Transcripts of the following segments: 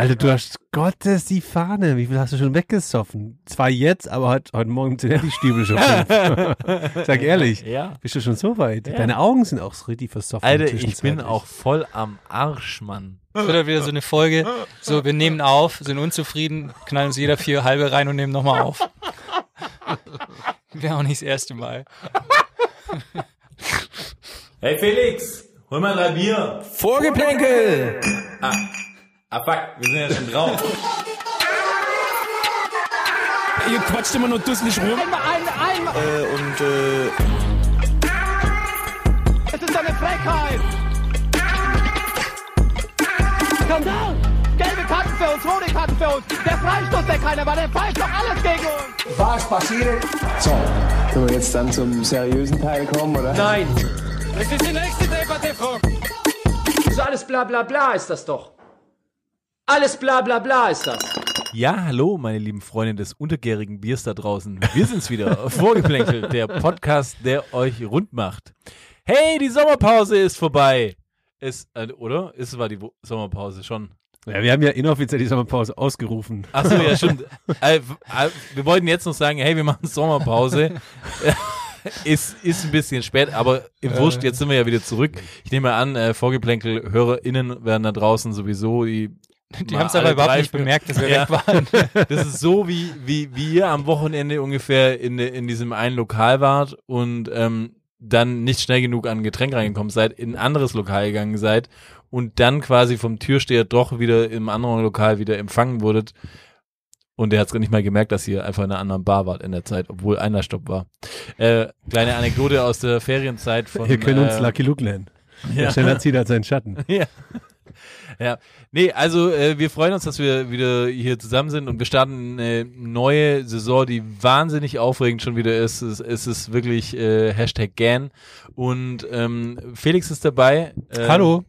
Alter, du hast Gottes die Fahne. Wie viel hast du schon weggesoffen? Zwar jetzt, aber heute, heute Morgen sind ja die Stiebel schon fünf. Sag ehrlich, Ja. bist du schon so weit? Ja. Deine Augen sind auch so richtig versoffen. Alter, ich bin auch voll am Arsch, Mann. Das wird halt wieder so eine Folge. So, wir nehmen auf, sind unzufrieden, knallen uns jeder vier halbe rein und nehmen nochmal auf. Wäre auch nicht das erste Mal. Hey Felix, hol mal drei Bier. Vorgeplänkel! Ah fuck, wir sind ja schon drauf. Ihr quatscht immer nur dusselig rum. und äh, Es ist eine Frechheit! Skandal! Gelbe Karten für uns, rote Karten für uns. Der Freistoß, der keiner war, der pfeift doch alles gegen uns. Was passiert? So, können wir jetzt dann zum seriösen Teil kommen, oder? Nein, Das ist die nächste Debatte, Frau. das ist alles bla bla bla ist das doch. Alles bla bla bla ist das. Ja, hallo, meine lieben Freunde des untergärigen Biers da draußen. Wir sind's wieder. Vorgeplänkelt, der Podcast, der euch rund macht. Hey, die Sommerpause ist vorbei. Ist, äh, oder? Ist war die Sommerpause schon? Ja, wir haben ja inoffiziell die Sommerpause ausgerufen. Achso, ja, stimmt. äh, äh, wir wollten jetzt noch sagen, hey, wir machen Sommerpause. ist, ist ein bisschen spät, aber im Wurscht, jetzt sind wir ja wieder zurück. Ich nehme an, äh, Vorgeplänkel-HörerInnen werden da draußen sowieso die Die haben es aber überhaupt nicht bemerkt, dass wir Ja. weg waren. Das ist so, wie, wie, wie ihr am Wochenende ungefähr in, in diesem einen Lokal wart und ähm, dann nicht schnell genug an ein Getränk reingekommen seid, in ein anderes Lokal gegangen seid und dann quasi vom Türsteher doch wieder im anderen Lokal wieder empfangen wurdet. Und der hat es nicht mal gemerkt, dass ihr einfach in einer anderen Bar wart in der Zeit, obwohl einer Stopp war. Äh, kleine Anekdote aus der Ferienzeit von. Wir können uns äh, Lucky Luke nennen. ja. Der schneller zieht als sein Schatten. Ja. Ja. Nee, also äh, wir freuen uns, dass wir wieder hier zusammen sind und wir starten eine neue Saison, die wahnsinnig aufregend schon wieder ist. Es, es ist wirklich äh, Hashtag GAN. Und ähm, Felix ist dabei. Ähm, Hallo.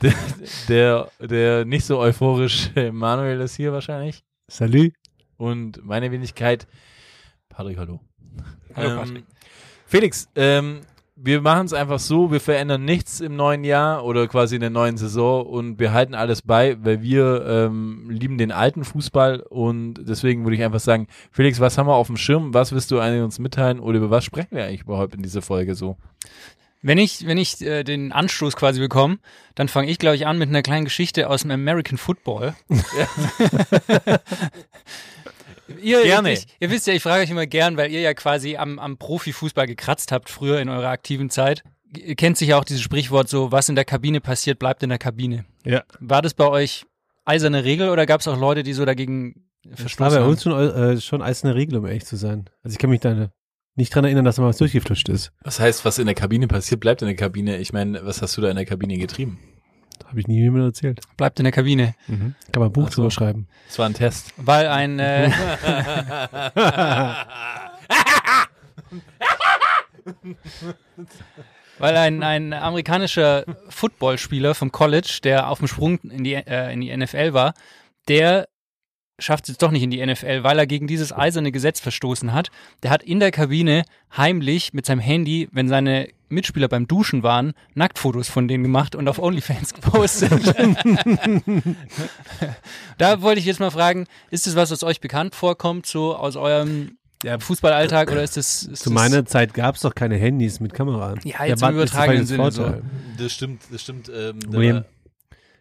Der, der, der nicht so euphorische Manuel ist hier wahrscheinlich. Salut. Und meine Wenigkeit, Patrick, hallo. Hallo, ähm, Patrick. Felix, ähm, wir machen es einfach so, wir verändern nichts im neuen Jahr oder quasi in der neuen Saison und wir halten alles bei, weil wir ähm, lieben den alten Fußball und deswegen würde ich einfach sagen, Felix, was haben wir auf dem Schirm? Was willst du eigentlich uns mitteilen oder über was sprechen wir eigentlich überhaupt in dieser Folge so? Wenn ich, wenn ich äh, den Anstoß quasi bekomme, dann fange ich, glaube ich, an mit einer kleinen Geschichte aus dem American Football. ihr, Gerne. Ich, ihr wisst ja, ich frage euch immer gern, weil ihr ja quasi am, am Profifußball gekratzt habt früher in eurer aktiven Zeit. Ihr kennt sicher auch dieses Sprichwort so, was in der Kabine passiert, bleibt in der Kabine. Ja. War das bei euch eiserne Regel oder gab es auch Leute, die so dagegen Das war verstoßen bei haben? uns schon, äh, schon eiserne Regel, um ehrlich zu sein. Also ich kann mich da nicht dran erinnern, dass da mal was durchgeflutscht ist. Was heißt, was in der Kabine passiert, bleibt in der Kabine. Ich meine, was hast du da in der Kabine getrieben? Habe ich nie jemandem erzählt. Bleibt in der Kabine. Kann man ein Buch Ach so. drüber schreiben. Das war ein Test. Weil ein, äh, weil ein, ein amerikanischer Footballspieler vom College, der auf dem Sprung in die, äh, in die NFL war, der schafft es jetzt doch nicht in die NFL, weil er gegen dieses eiserne Gesetz verstoßen hat. Der hat in der Kabine heimlich mit seinem Handy, wenn seine Mitspieler beim Duschen waren, Nacktfotos von denen gemacht und auf OnlyFans gepostet. da wollte ich jetzt mal fragen, ist das was, was euch bekannt vorkommt, so aus eurem Ja. Fußballalltag oder ist das... Ist Zu das meiner Zeit gab es doch keine Handys mit Kamera. Ja, jetzt Der im übertragenen das Sinne so. Das stimmt, das stimmt. Ähm, da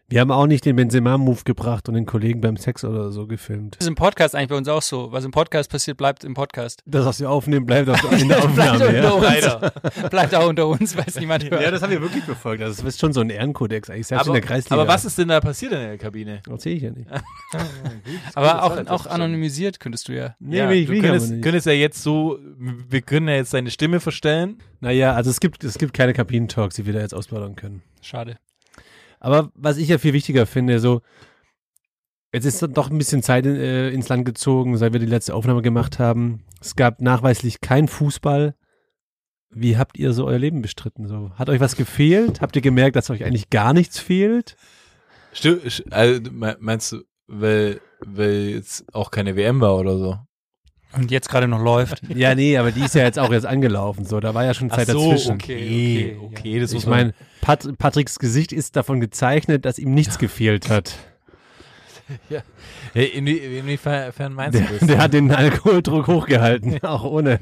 Wir haben auch nicht den Benzema-Move gebracht und den Kollegen beim Sex oder so gefilmt. Das ist im Podcast eigentlich bei uns auch so. Was im Podcast passiert, bleibt im Podcast. Das, was wir aufnehmen, bleibt auch in der Bleibt Aufnahme. unter ja. uns. Leider. Bleibt auch unter uns, weil es niemand hört. ja, das haben wir wirklich befolgt. Also das ist schon so ein Ehrenkodex eigentlich, selbst Aber, in der Kreisliga. aber was ist denn da passiert in der Kabine? Erzähl ich ja nicht. Aber auch, auch anonymisiert könntest du ja. Nee, ja, will ich, du könntest, nicht. könntest ja jetzt so, wir können ja jetzt deine Stimme verstellen. Naja, also es gibt, es gibt keine Kabinentalks, die wir da jetzt ausplaudern können. Schade. Aber was ich ja viel wichtiger finde, so, jetzt ist doch ein bisschen Zeit in, äh, ins Land gezogen, seit wir die letzte Aufnahme gemacht haben. Es gab nachweislich kein Fußball. Wie habt ihr so euer Leben bestritten? So, hat euch was gefehlt? Habt ihr gemerkt, dass euch eigentlich gar nichts fehlt? Stimmt, also, me- meinst du, weil, weil jetzt auch keine WM war oder so? Und jetzt gerade noch läuft. Ja, nee, aber die ist ja jetzt auch jetzt angelaufen. So, da war ja schon Zeit Ach so, dazwischen. okay, okay, okay, das muss Ich meine, Pat Patricks Gesicht ist davon gezeichnet, dass ihm nichts gefehlt hat. Hey, inwie, inwiefern meinst Der, du das? der hat den Alkoholdruck hochgehalten, auch ohne.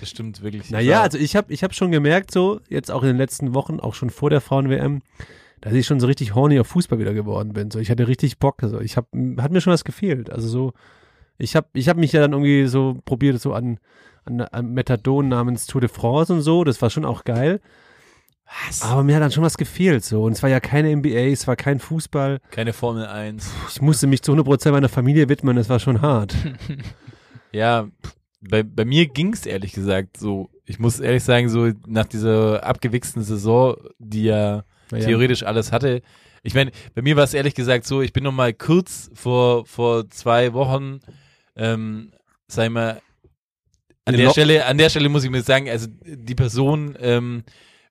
das stimmt wirklich. Naja, also ich habe ich hab schon gemerkt, so jetzt auch in den letzten Wochen, auch schon vor der Frauen-WM, dass ich schon so richtig horny auf Fußball wieder geworden bin. So, ich hatte richtig Bock. So, ich hab, hat mir schon was gefehlt. Also so, ich habe ich hab mich ja dann irgendwie so probiert, so an, an, an Methadon namens Tour de France und so. Das war schon auch geil. Was? Aber mir hat dann schon was gefehlt. So. Und es war ja keine NBA, es war kein Fußball. Keine Formel 1. Ich musste mich zu 100% meiner Familie widmen. Das war schon hart. Ja, bei, bei mir ging's ehrlich gesagt so. Ich muss ehrlich sagen, so nach dieser abgewichsten Saison, die ja Naja. theoretisch alles hatte. Ich meine, bei mir war es ehrlich gesagt so, ich bin noch mal kurz vor, vor zwei Wochen, ähm, sag ich mal, an der Stelle, an der Stelle muss ich mir sagen, also die Person ähm,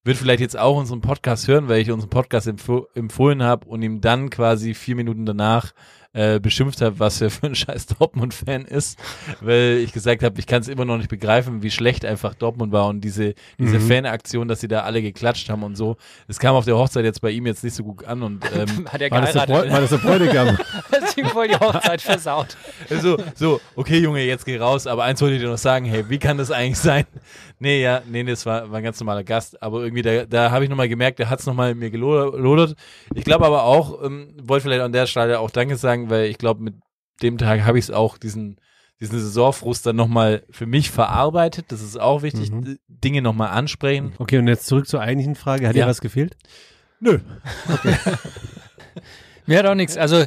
wird vielleicht jetzt auch unseren Podcast hören, weil ich unseren Podcast empf empfohlen habe und ihm dann quasi vier Minuten danach äh, beschimpft habe, was er für ein scheiß Dortmund-Fan ist, weil ich gesagt habe, ich kann es immer noch nicht begreifen, wie schlecht einfach Dortmund war und diese, diese Mhm. Fanaktion, dass sie da alle geklatscht haben und so. Es kam auf der Hochzeit jetzt bei ihm jetzt nicht so gut an und ähm, Hat er War das, der geheiratet. war das der Bräutigam? Hat ihm voll die Hochzeit versaut. so, so, okay Junge, jetzt geh raus, aber eins wollte ich dir noch sagen, hey, wie kann das eigentlich sein? Nee, ja, nee, das war, war ein ganz normaler Gast, aber irgendwie, da, da habe ich nochmal gemerkt, der hat's noch nochmal mir gelodert. Ich glaube aber auch, ähm, wollte vielleicht an der Stelle auch Danke sagen, weil ich glaube, mit dem Tag habe ich es auch, diesen, diesen Saisonfrust dann nochmal für mich verarbeitet. Das ist auch wichtig, Mhm. Dinge nochmal ansprechen. Okay, und jetzt zurück zur eigentlichen Frage. Hat Ja. dir was gefehlt? Nö. Mir hat auch nichts. Also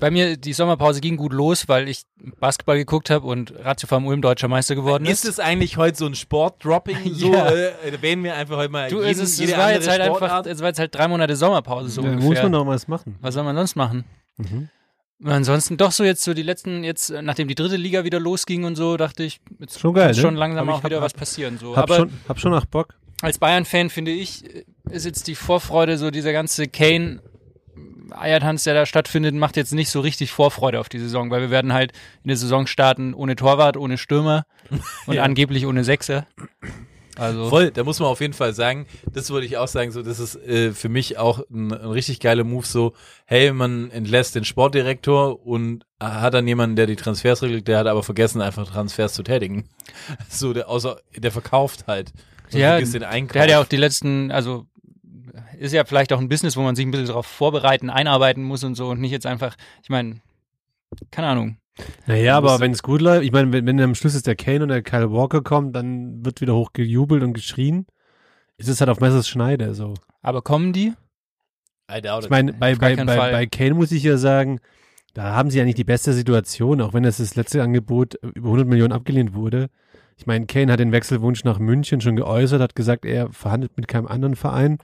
bei mir, die Sommerpause ging gut los, weil ich Basketball geguckt habe und Ratio Farm Ulm deutscher Meister geworden Ist ist. es eigentlich heute so ein Sportdropping? So, Ja. äh, erwähnen wir einfach heute mal Du, jeden, es, es war halt einfach, es war jetzt halt drei Monate Sommerpause so Ja, ungefähr. muss man noch was machen. Was soll man sonst machen? Mhm. Ansonsten doch so jetzt so die letzten, jetzt nachdem die dritte Liga wieder losging und so, dachte ich, jetzt Schon geil, muss ne? schon langsam Hab ich- auch wieder hab- was passieren. So. Hab Aber schon, hab schon auch Bock. als Bayern-Fan finde ich, äh, ist jetzt die Vorfreude, so dieser ganze Kane Eiertanz, der da stattfindet, macht jetzt nicht so richtig Vorfreude auf die Saison, weil wir werden halt in der Saison starten ohne Torwart, ohne Stürmer und Ja. angeblich ohne Sechser. Also Voll, da muss man auf jeden Fall sagen, das würde ich auch sagen, so das ist äh, für mich auch ein, ein richtig geiler Move, so, hey, man entlässt den Sportdirektor und hat dann jemanden, der die Transfers regelt, der hat aber vergessen, einfach Transfers zu tätigen. So, der, außer, der verkauft halt. Und Ja. Der hat ja auch die letzten, also ist ja vielleicht auch ein Business, wo man sich ein bisschen darauf vorbereiten, einarbeiten muss und so und nicht jetzt einfach, ich meine, keine Ahnung. Naja, aber wenn es gut läuft, ich meine, wenn, wenn am Schluss jetzt der Kane und der Kyle Walker kommt, dann wird wieder hoch gejubelt und geschrien. Ist es halt auf Messers Schneide so. Aber kommen die? I doubt Ich it. meine, bei, bei, bei, bei Kane muss ich ja sagen, da haben sie ja nicht die beste Situation, auch wenn das das letzte Angebot über 100 Millionen abgelehnt wurde. Ich meine, Kane hat den Wechselwunsch nach München schon geäußert, hat gesagt, er verhandelt mit keinem anderen Verein.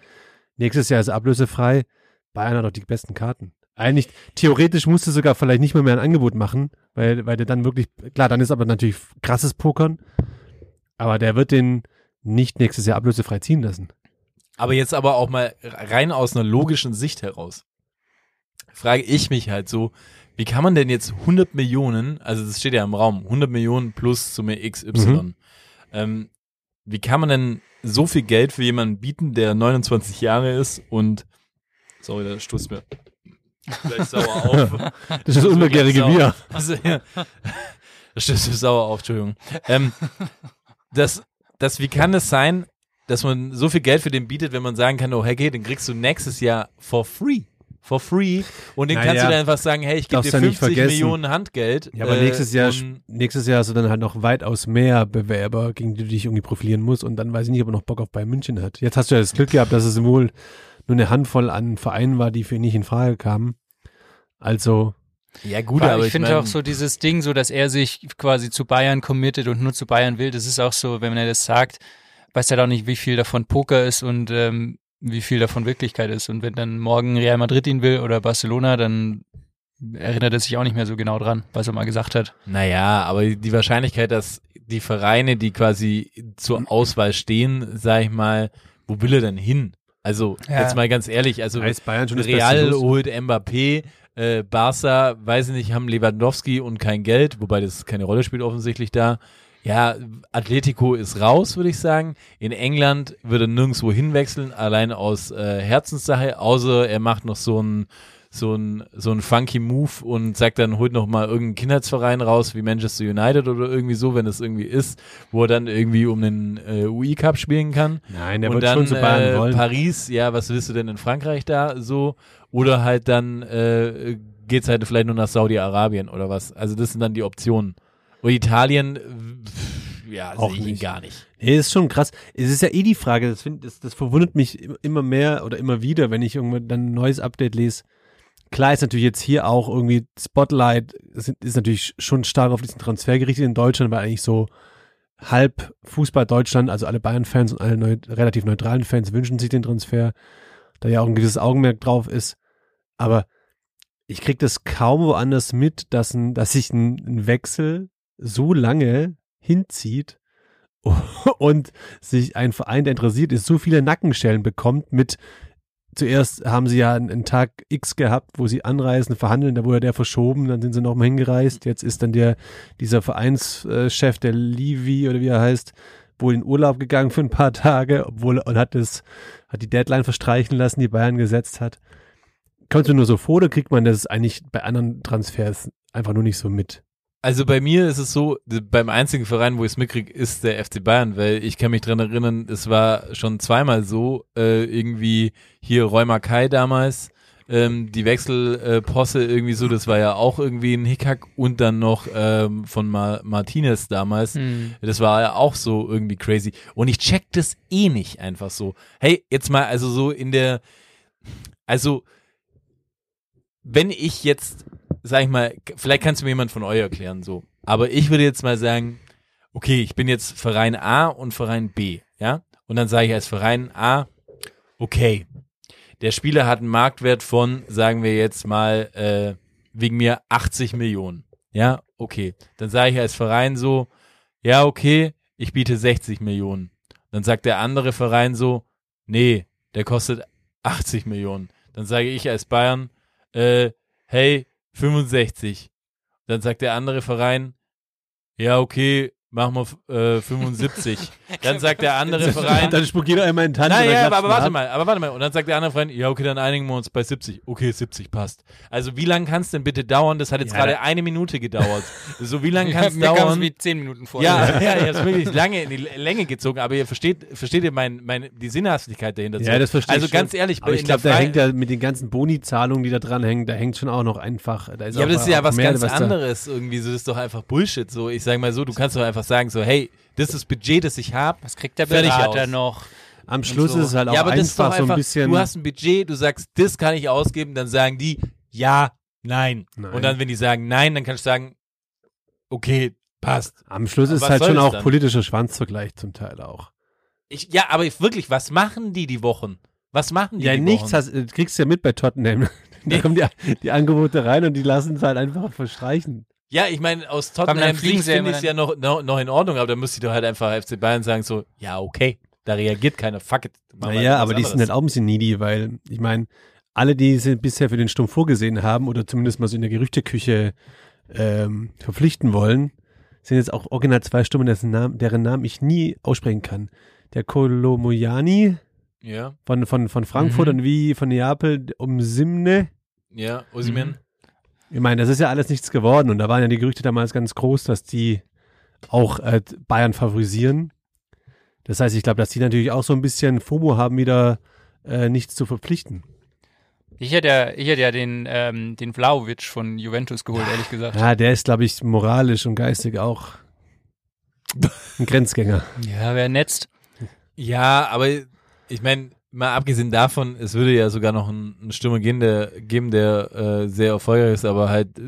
Nächstes Jahr ist ablösefrei. Bayern hat doch die besten Karten. Eigentlich, theoretisch musste sogar vielleicht nicht mal mehr ein Angebot machen, weil, weil der dann wirklich, klar, dann ist aber natürlich krasses Pokern, aber der wird den nicht nächstes Jahr ablösefrei ziehen lassen. Aber jetzt aber auch mal rein aus einer logischen Sicht heraus. Frage ich mich halt so, wie kann man denn jetzt 100 Millionen, also das steht ja im Raum, 100 Millionen plus Summe XY, Mhm. ähm, wie kann man denn so viel Geld für jemanden bieten, der 29 Jahre ist und, sorry, da stoßt mir gleich sauer auf. Das ist das unbegärige. Bier. Also, ja. Da stößt mir sauer auf, Entschuldigung. Ähm, das, das, wie kann es sein, dass man so viel Geld für den bietet, wenn man sagen kann, oh, hey, okay, den kriegst du nächstes Jahr for free. For free. Und den Naja, kannst du dann einfach sagen, hey, ich gebe dir ja nicht 50 vergessen. Millionen Handgeld. Ja, aber äh, nächstes Jahr, nächstes Jahr hast du dann halt noch weitaus mehr Bewerber, gegen die du dich irgendwie profilieren musst und dann weiß ich nicht, ob er noch Bock auf Bayern München hat. Jetzt hast du ja das Glück gehabt, dass es wohl nur eine Handvoll an Vereinen war, die für ihn nicht in Frage kamen. Also, Ja, gut, aber ich ich, finde mein, auch so dieses Ding, so dass er sich quasi zu Bayern committet und nur zu Bayern will, das ist auch so, wenn er das sagt, weiß er auch nicht, wie viel davon Poker ist und ähm, wie viel davon Wirklichkeit ist. Und wenn dann morgen Real Madrid ihn will oder Barcelona, dann erinnert er sich auch nicht mehr so genau dran, was er mal gesagt hat. Naja, aber die Wahrscheinlichkeit, dass die Vereine, die quasi zur Auswahl stehen, sag ich mal, wo will er denn hin? Also, Ja. jetzt mal ganz ehrlich, also weiß Bayern schon das Real holt Mbappé, Äh, Barca, weiß ich nicht, haben Lewandowski und kein Geld, wobei das keine Rolle spielt offensichtlich da. Ja, Atletico ist raus, würde ich sagen. In England würde er nirgendwo hinwechseln, allein aus äh, Herzenssache, außer er macht noch so ein so ein so ein funky Move und sagt dann holt noch mal irgendeinen Kindheitsverein raus wie Manchester United oder irgendwie so, wenn es irgendwie ist, wo er dann irgendwie um den äh, UI Cup spielen kann. Nein, der und wird dann schon zu Bayern äh, wollen. Paris, ja, was willst du denn in Frankreich da so? Oder halt dann äh, geht's halt vielleicht nur nach Saudi-Arabien oder was? Also das sind dann die Optionen. Und Italien, äh, ja, Auch sehe ich ihn nicht. gar nicht. Nee, ist schon krass. Es ist ja eh die Frage, das, find, das, das verwundert mich im- immer mehr oder immer wieder, wenn ich irgendwann dann ein neues Update lese. Klar ist natürlich jetzt hier auch irgendwie Spotlight, ist, ist natürlich schon stark auf diesen Transfer gerichtet in Deutschland, weil eigentlich so halb Fußball Deutschland, also alle Bayern-Fans und alle neu, relativ neutralen Fans wünschen sich den Transfer, da ja auch ein gewisses Augenmerk drauf ist. Aber ich krieg das kaum woanders mit, dass, ein, dass sich ein, ein Wechsel so lange hinzieht und sich ein Verein, der interessiert ist, so viele Nackenschellen bekommt mit Zuerst haben sie ja einen, Tag X gehabt, wo sie anreisen, verhandeln, da wurde der verschoben, dann sind sie nochmal hingereist. Jetzt ist dann der, dieser Vereinschef, der Levi oder wie er heißt, wohl in Urlaub gegangen für ein paar Tage, obwohl und hat hat die Deadline verstreichen lassen, die Bayern gesetzt hat. Kommt mir nur so vor, oder kriegt man das eigentlich bei anderen Transfers einfach nur nicht so mit? Also bei mir ist es so, beim einzigen Verein, wo ich es mitkriege, ist der FC Bayern, weil ich kann mich dran erinnern, es war schon zweimal so, äh, irgendwie hier Rheuma Kai damals, ähm, die Wechselposse irgendwie so, das war ja auch irgendwie ein Hickhack und dann noch ähm, von Ma Martinez damals, Hm. das war ja auch so irgendwie crazy. Und ich check das eh nicht einfach so. Hey, jetzt mal, also so in der, also, wenn ich jetzt, sag ich mal, vielleicht kannst du mir jemand von euch erklären, so. Aber ich würde jetzt mal sagen, okay, ich bin jetzt Verein A und Verein B, ja? Und dann sage ich als Verein A, okay, der Spieler hat einen Marktwert von, sagen wir jetzt mal, äh, wegen mir 80 Millionen. Ja, okay. Dann sage ich als Verein so, ja, okay, ich biete 60 Millionen. Dann sagt der andere Verein so, nee, der kostet 80 Millionen. Dann sage ich als Bayern, äh, hey, 65. Dann sagt der andere Verein, ja, okay, machen wir äh, 75. Dann sagt der andere Verein, dann spuckt jeder einmal in Tanz. Nein, ja, aber man warte mal, aber warte mal. Und dann sagt der andere Freund, ja, okay, dann einigen wir uns bei 70. Okay, 70 passt. Also wie lange kann es denn bitte dauern? Das hat jetzt Ja, gerade eine Minute gedauert. so wie lange kann es es dauern? wie zehn Minuten vor. Ja, ja, ja, ist wirklich lange in die Länge gezogen, aber ihr versteht, versteht ihr mein, mein, die Sinnhaftigkeit dahinter? Ja, das verstehe Also ich ganz schon. ehrlich, aber ich glaube, da hängt ja mit den ganzen Boni-Zahlungen, die da dran hängen, da hängt schon auch noch einfach. Da ist Ja, aber das ist ja was ganz anderes irgendwie. So, das ist doch einfach Bullshit. So, ich sag mal so, du kannst doch einfach sagen so, hey, das ist das Budget, das ich habe. Was kriegt der Berater aus. noch? Am Schluss so. ist es halt auch ja, aber das ist doch einfach so ein einfach, bisschen. Du hast ein Budget, du sagst, das kann ich ausgeben, dann sagen die ja, nein. Nein. Und dann, wenn die sagen nein, dann kannst du sagen, okay, passt. am Schluss ist was halt schon auch dann? politischer Schwanzvergleich zum Teil auch. Ich, ja, aber ich, wirklich, was machen die die Wochen? Was machen die Ja, die nichts Wochen? hast, äh, kriegst du ja mit bei Tottenham. da kommen die, die Angebote rein und die lassen es halt einfach verstreichen. Ja, ich meine, aus Tottenham finde ich es ja noch, noch, noch in Ordnung, aber da müsste doch halt einfach FC Bayern sagen so, ja, okay, da reagiert keiner, fuck it. Naja, was aber die sind halt auch ein bisschen needy, weil ich meine, alle, die sie bisher für den Sturm vorgesehen haben oder zumindest mal so in der Gerüchteküche ähm, verpflichten wollen, sind jetzt auch original zwei Stimmen, dessen Namen, deren Namen ich nie aussprechen kann. Der Kolomoyani Ja, von, von, von Frankfurt Mhm. und wie von Neapel um Simne. ja, Osimen. Ich meine, das ist ja alles nichts geworden und da waren ja die Gerüchte damals ganz groß, dass die auch äh, Bayern favorisieren. Das heißt, ich glaube, dass die natürlich auch so ein bisschen FOMO haben, wieder äh, nichts zu verpflichten. Ich hätte ja, ich hätte ja den, ähm, den Vlaovic von Juventus geholt, ehrlich gesagt. Ja, der ist, glaube ich, moralisch und geistig auch ein Grenzgänger. Ja, wer netzt. Ja, aber ich meine, mal abgesehen davon, es würde ja sogar noch einen, einen Stürmer geben, der, geben, der äh, sehr erfolgreich ist, aber halt äh,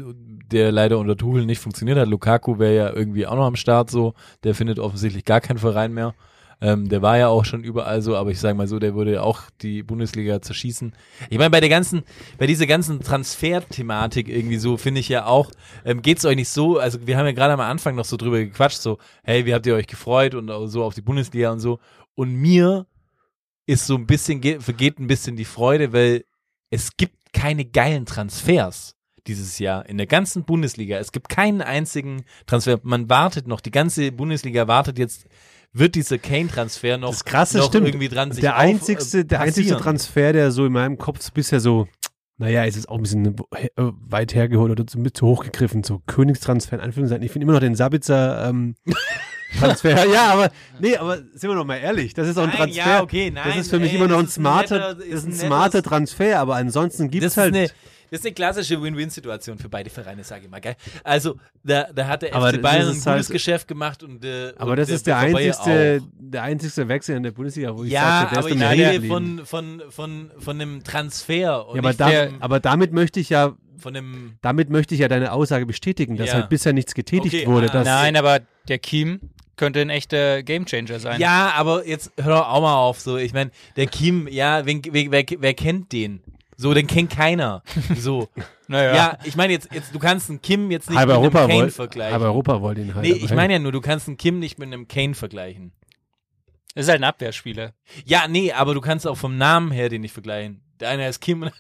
der leider unter Tuchel nicht funktioniert hat. Lukaku wäre ja irgendwie auch noch am Start so. Der findet offensichtlich gar keinen Verein mehr. Ähm, der war ja auch schon überall so, aber ich sage mal so, der würde auch die Bundesliga zerschießen. Ich meine, bei der ganzen, bei dieser ganzen Transfer-Thematik irgendwie so, finde ich ja auch, ähm, geht's euch nicht so, also wir haben ja gerade am Anfang noch so drüber gequatscht, so, hey, wie habt ihr euch gefreut und so auf die Bundesliga und so. Und mir ist so ein bisschen, ge- vergeht ein bisschen die Freude, weil es gibt keine geilen Transfers. dieses Jahr in der ganzen Bundesliga. Es gibt keinen einzigen Transfer. Man wartet noch, die ganze Bundesliga wartet jetzt, wird dieser Kane-Transfer noch, Das krasse noch stimmt. irgendwie dran sich der auf, einzigste, äh, der einzigste. Transfer, der so in meinem Kopf bisher so, naja, ist jetzt auch ein bisschen äh, weit hergeholt oder zu, mit zu hoch gegriffen, so Königstransfer in Anführungszeichen. Ich finde immer noch den Sabitzer ähm, Transfer. ja, aber nee, aber sind wir noch mal ehrlich, das ist auch ein Nein, Transfer. ja, okay, das nein, ist für mich ey, immer noch ein das ist ein smarter, netter- das ist ein smarter Transfer, aber ansonsten gibt Das es ist, halt eine, das ist eine klassische Win-Win-Situation für beide Vereine, sage ich mal. Gell? Also, da, da hat der Aber FC das Bayern ein ist gutes halt- Geschäft gemacht und äh, aber und das ist der einzigste, der einzigste Wechsel in der Bundesliga, wo ich Ja, sage, der aber ist ich rede von, von, von, von einem Transfer und Ja, aber, da, aber damit möchte ich ja, von einem damit möchte ich ja deine Aussage bestätigen, dass Ja. halt bisher nichts getätigt Okay, wurde. ah, dass, Nein, aber der Kiem könnte ein echter Gamechanger sein. Ja, aber jetzt hör doch auch mal auf. So, ich meine, der Kim, ja, wen, wer, wer, wer kennt den? So, den kennt keiner. So, naja. ja, ich meine jetzt, jetzt, du kannst einen Kim jetzt nicht halb mit einem Europa, Kane wollt, vergleichen. halb Europa wollte ihn halt. nee, aber ich meine ja nur, du kannst einen Kim nicht mit einem Kane vergleichen. Das ist halt ein Abwehrspieler. Ja, nee, aber du kannst auch vom Namen her den nicht vergleichen. Der eine heißt Kim.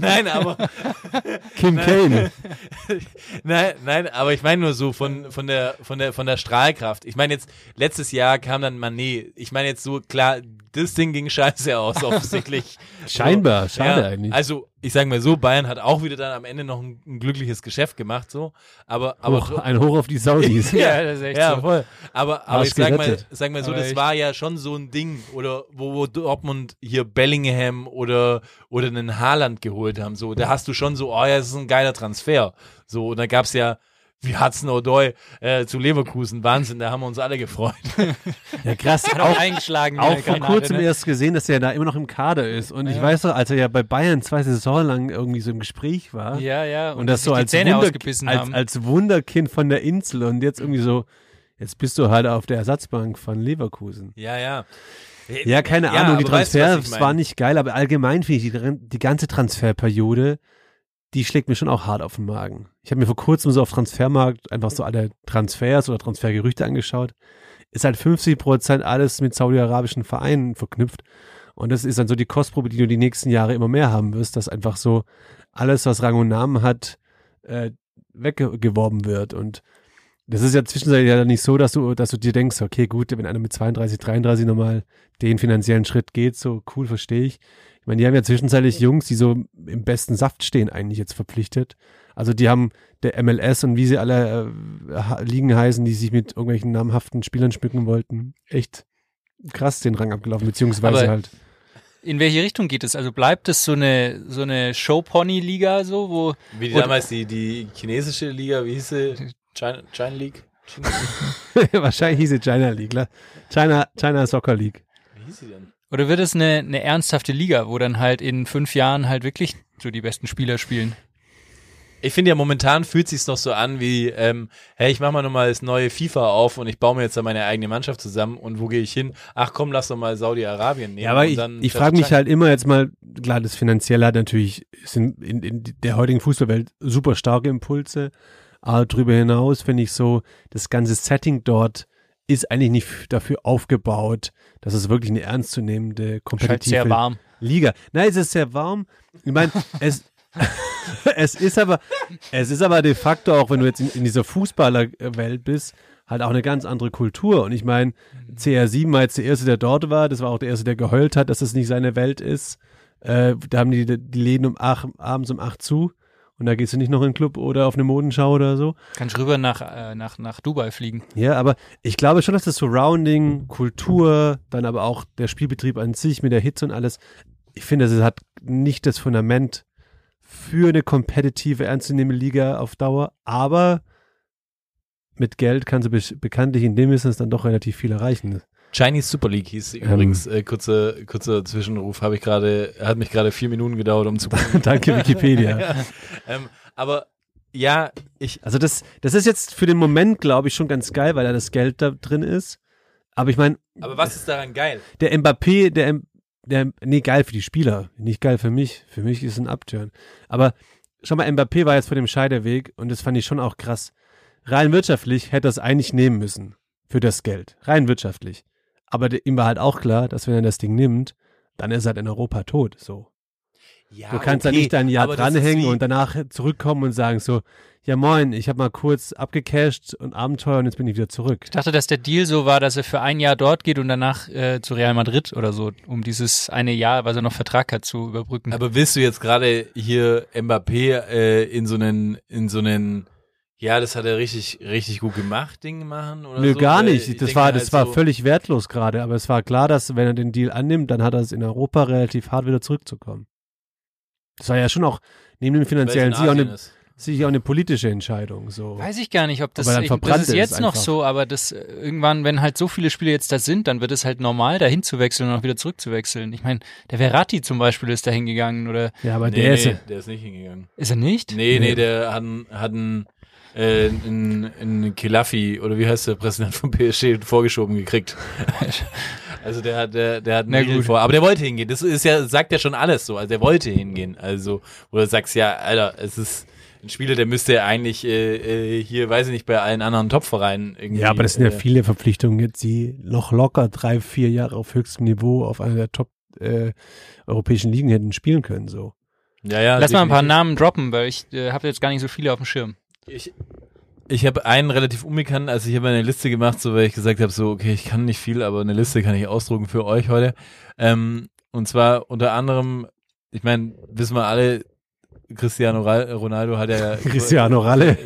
nein, aber Kim Kane. nein, nein, aber ich meine nur so von von der von der von der Strahlkraft. Ich meine jetzt letztes Jahr kam dann Mané. Ich meine jetzt so klar, das Ding ging scheiße aus offensichtlich. Scheinbar, So, schade ja, eigentlich. Also ich sage mal so, Bayern hat auch wieder dann am Ende noch ein, ein glückliches Geschäft gemacht so, aber aber Hoch, ein Hoch auf die Saudis. Ja, das ist echt ja, so. voll. Aber, aber ich sag mal, sag mal so, Aber das war ja schon so ein Ding, oder wo, wo Dortmund hier Bellingham oder, oder einen Haaland geholt haben. So, da hast du schon so, oh ja, das ist ein geiler Transfer. So, und da gab's ja, wie Hudson O'Doy äh, zu Leverkusen, Wahnsinn, da haben wir uns alle gefreut. Ja, krass. Hat auch Auch, eingeschlagen. auch vor Granate, kurzem ne? erst gesehen, dass er da immer noch im Kader ist. Und ich weiß doch, als er ja bei Bayern zwei Saison lang irgendwie so im Gespräch war. Ja, ja. Und das sich so die als, Wunder, als, als Wunderkind von der Insel und jetzt irgendwie so, jetzt bist du halt auf der Ersatzbank von Leverkusen. Ja, ja. Ja, keine Ja, Ahnung, die weißt Transfers meine? waren nicht geil, aber allgemein finde ich die, die ganze Transferperiode, die schlägt mir schon auch hart auf den Magen. Ich habe mir vor kurzem so auf Transfermarkt einfach so alle Transfers oder Transfergerüchte angeschaut. Ist halt 50 Prozent alles mit saudi-arabischen Vereinen verknüpft. Und das ist dann so die Kostprobe, die du die nächsten Jahre immer mehr haben wirst, dass einfach so alles, was Rang und Namen hat, äh, weggeworben wird. Und das ist ja zwischenzeitlich ja nicht so, dass du, dass du dir denkst, okay, gut, wenn einer mit 32, 33 nochmal den finanziellen Schritt geht, so cool, verstehe ich. Ich meine, die haben ja zwischenzeitlich Jungs, die so im besten Saft stehen, eigentlich jetzt verpflichtet. Also die haben der MLS und wie sie alle äh, Ligen heißen, die sich mit irgendwelchen namhaften Spielern schmücken wollten, echt krass den Rang abgelaufen, beziehungsweise Aber- halt. In welche Richtung geht es? Also bleibt es so eine, so eine Show-Pony-Liga, so, wo Wie die damals die, die chinesische Liga, wie hieß sie? China, China League? China, Wahrscheinlich hieß es China League, China, China Soccer League. wie hieß sie denn? Oder wird es eine, eine ernsthafte Liga, wo dann halt in fünf Jahren halt wirklich so die besten Spieler spielen? Ich finde ja momentan fühlt sich's noch so an wie, ähm, hey, ich mach mal nochmal das neue FIFA auf und ich baue mir jetzt da meine eigene Mannschaft zusammen und wo gehe ich hin? Ach komm, lass doch mal Saudi-Arabien nehmen. Ja, aber und ich, ich frage mich halt immer jetzt mal, klar, das Finanzielle hat natürlich, sind in, in der heutigen Fußballwelt super starke Impulse, aber darüber hinaus finde ich so, das ganze Setting dort ist eigentlich nicht dafür aufgebaut, dass es wirklich eine ernstzunehmende, Ist kompetitive sehr warm. Liga. Nein, es ist sehr warm. Ich meine, es, es ist aber, es ist aber de facto auch, wenn du jetzt in, in dieser Fußballerwelt bist, halt auch eine ganz andere Kultur. Und ich meine, CR7 war jetzt der Erste, der dort war. Das war auch der Erste, der geheult hat, dass es nicht seine Welt ist. Äh, da haben die die Läden um acht, abends um acht zu. Und da gehst du nicht noch in den Club oder auf eine Modenschau oder so. Kannst rüber nach, äh, nach, nach Dubai fliegen. Ja, aber ich glaube schon, dass das Surrounding, Kultur, dann aber auch der Spielbetrieb an sich mit der Hitze und alles, ich finde, es hat nicht das Fundament für eine kompetitive, ernstzunehmende Liga auf Dauer, aber mit Geld kannst du be bekanntlich in dem Business dann doch relativ viel erreichen. Chinese Super League hieß Ähm. übrigens. Äh, kurzer, kurzer Zwischenruf habe ich gerade, hat mich gerade vier Minuten gedauert, um zu Danke Wikipedia. ähm, aber ja, ich, Also das, das ist jetzt für den Moment, glaube ich, schon ganz geil, weil da das Geld da drin ist. Aber ich meine, aber was ist daran geil? der Mbappé, der, der, nee, geil für die Spieler, nicht geil für mich. Für mich ist es ein Upturn. Aber schau mal, Mbappé war jetzt vor dem Scheideweg und das fand ich schon auch krass. Rein wirtschaftlich hätte er es eigentlich nehmen müssen. Für das Geld. Rein wirtschaftlich. Aber de- ihm war halt auch klar, dass wenn er das Ding nimmt, dann ist er halt in Europa tot, so. Ja, Du kannst da okay, nicht ein Jahr dranhängen und danach zurückkommen und sagen so, ja moin, ich habe mal kurz abgecasht und Abenteuer und jetzt bin ich wieder zurück. Ich dachte, dass der Deal so war, dass er für ein Jahr dort geht und danach äh, zu Real Madrid oder so, um dieses eine Jahr, was er noch Vertrag hat, zu überbrücken. Aber willst du jetzt gerade hier Mbappé äh, in so einen, in so einen, ja, das hat er richtig, richtig gut gemacht, Ding machen? Oder Nö, so? gar Weil nicht. ich Das war, halt das war so, völlig wertlos gerade, aber es war klar, dass wenn er den Deal annimmt, dann hat er es in Europa relativ hart wieder zurückzukommen. Das war ja schon auch neben dem finanziellen sicher auch, eine, ist. auch eine politische Entscheidung. So. Weiß ich gar nicht, ob das, dann ich, verbrannt das ist es jetzt noch einfach. so, aber das äh, irgendwann, wenn halt so viele Spiele jetzt da sind, dann wird es halt normal, dahin zu wechseln und auch wieder zurückzuwechseln. Ich meine, der Verratti zum Beispiel ist da hingegangen oder Ja, aber nee, der nee, ist der ist nicht hingegangen. ist er nicht? Nee, nee, Nee. der hat, hat einen, äh, einen, einen Kilafi, oder wie heißt der Präsident von PSG, vorgeschoben gekriegt. also der hat, der, der hat einen Na Deal gut. vor. Aber der wollte hingehen. Das ist ja, sagt ja schon alles so. Also der wollte hingehen. Also, du sagst, ja, Alter, es ist ein Spieler, der müsste eigentlich äh, äh, hier, weiß ich nicht, bei allen anderen Topvereinen irgendwie. Ja, aber das sind ja äh, viele Verpflichtungen jetzt, die noch locker drei, vier Jahre auf höchstem Niveau auf einer der top äh, europäischen Ligen hätten spielen können. So. Ja, ja. Lass mal ein paar. Namen droppen, weil ich äh, habe jetzt gar nicht so viele auf dem Schirm. Ich, ich habe einen relativ unbekannten, also ich habe eine Liste gemacht, so weil ich gesagt habe, so okay, ich kann nicht viel, aber eine Liste kann ich ausdrucken für euch heute. Ähm, und zwar unter anderem, ich meine, wissen wir alle, Cristiano Ronaldo hat ja Cristiano Ralle.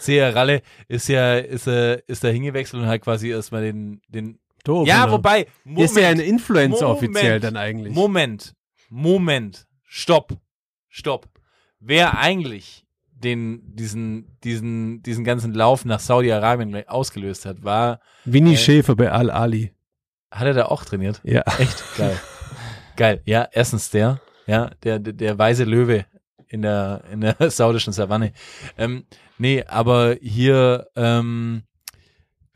Cia Ralle ist ja ist ist da hingewechselt und hat quasi erstmal den den Doof, Ja, wobei Moment, ist ja ein Influencer Moment. offiziell dann eigentlich. Moment, Moment, stopp, stopp. Wer eigentlich den, diesen, diesen, diesen ganzen Lauf nach Saudi-Arabien ausgelöst hat, war, Winnie Äh, Schäfer bei Al-Ali. hat er da auch trainiert? Ja. Echt? Geil. Geil. Ja, erstens der, ja, der, der, der weise Löwe in der, in der saudischen Savanne. Ähm, nee, aber hier, ähm,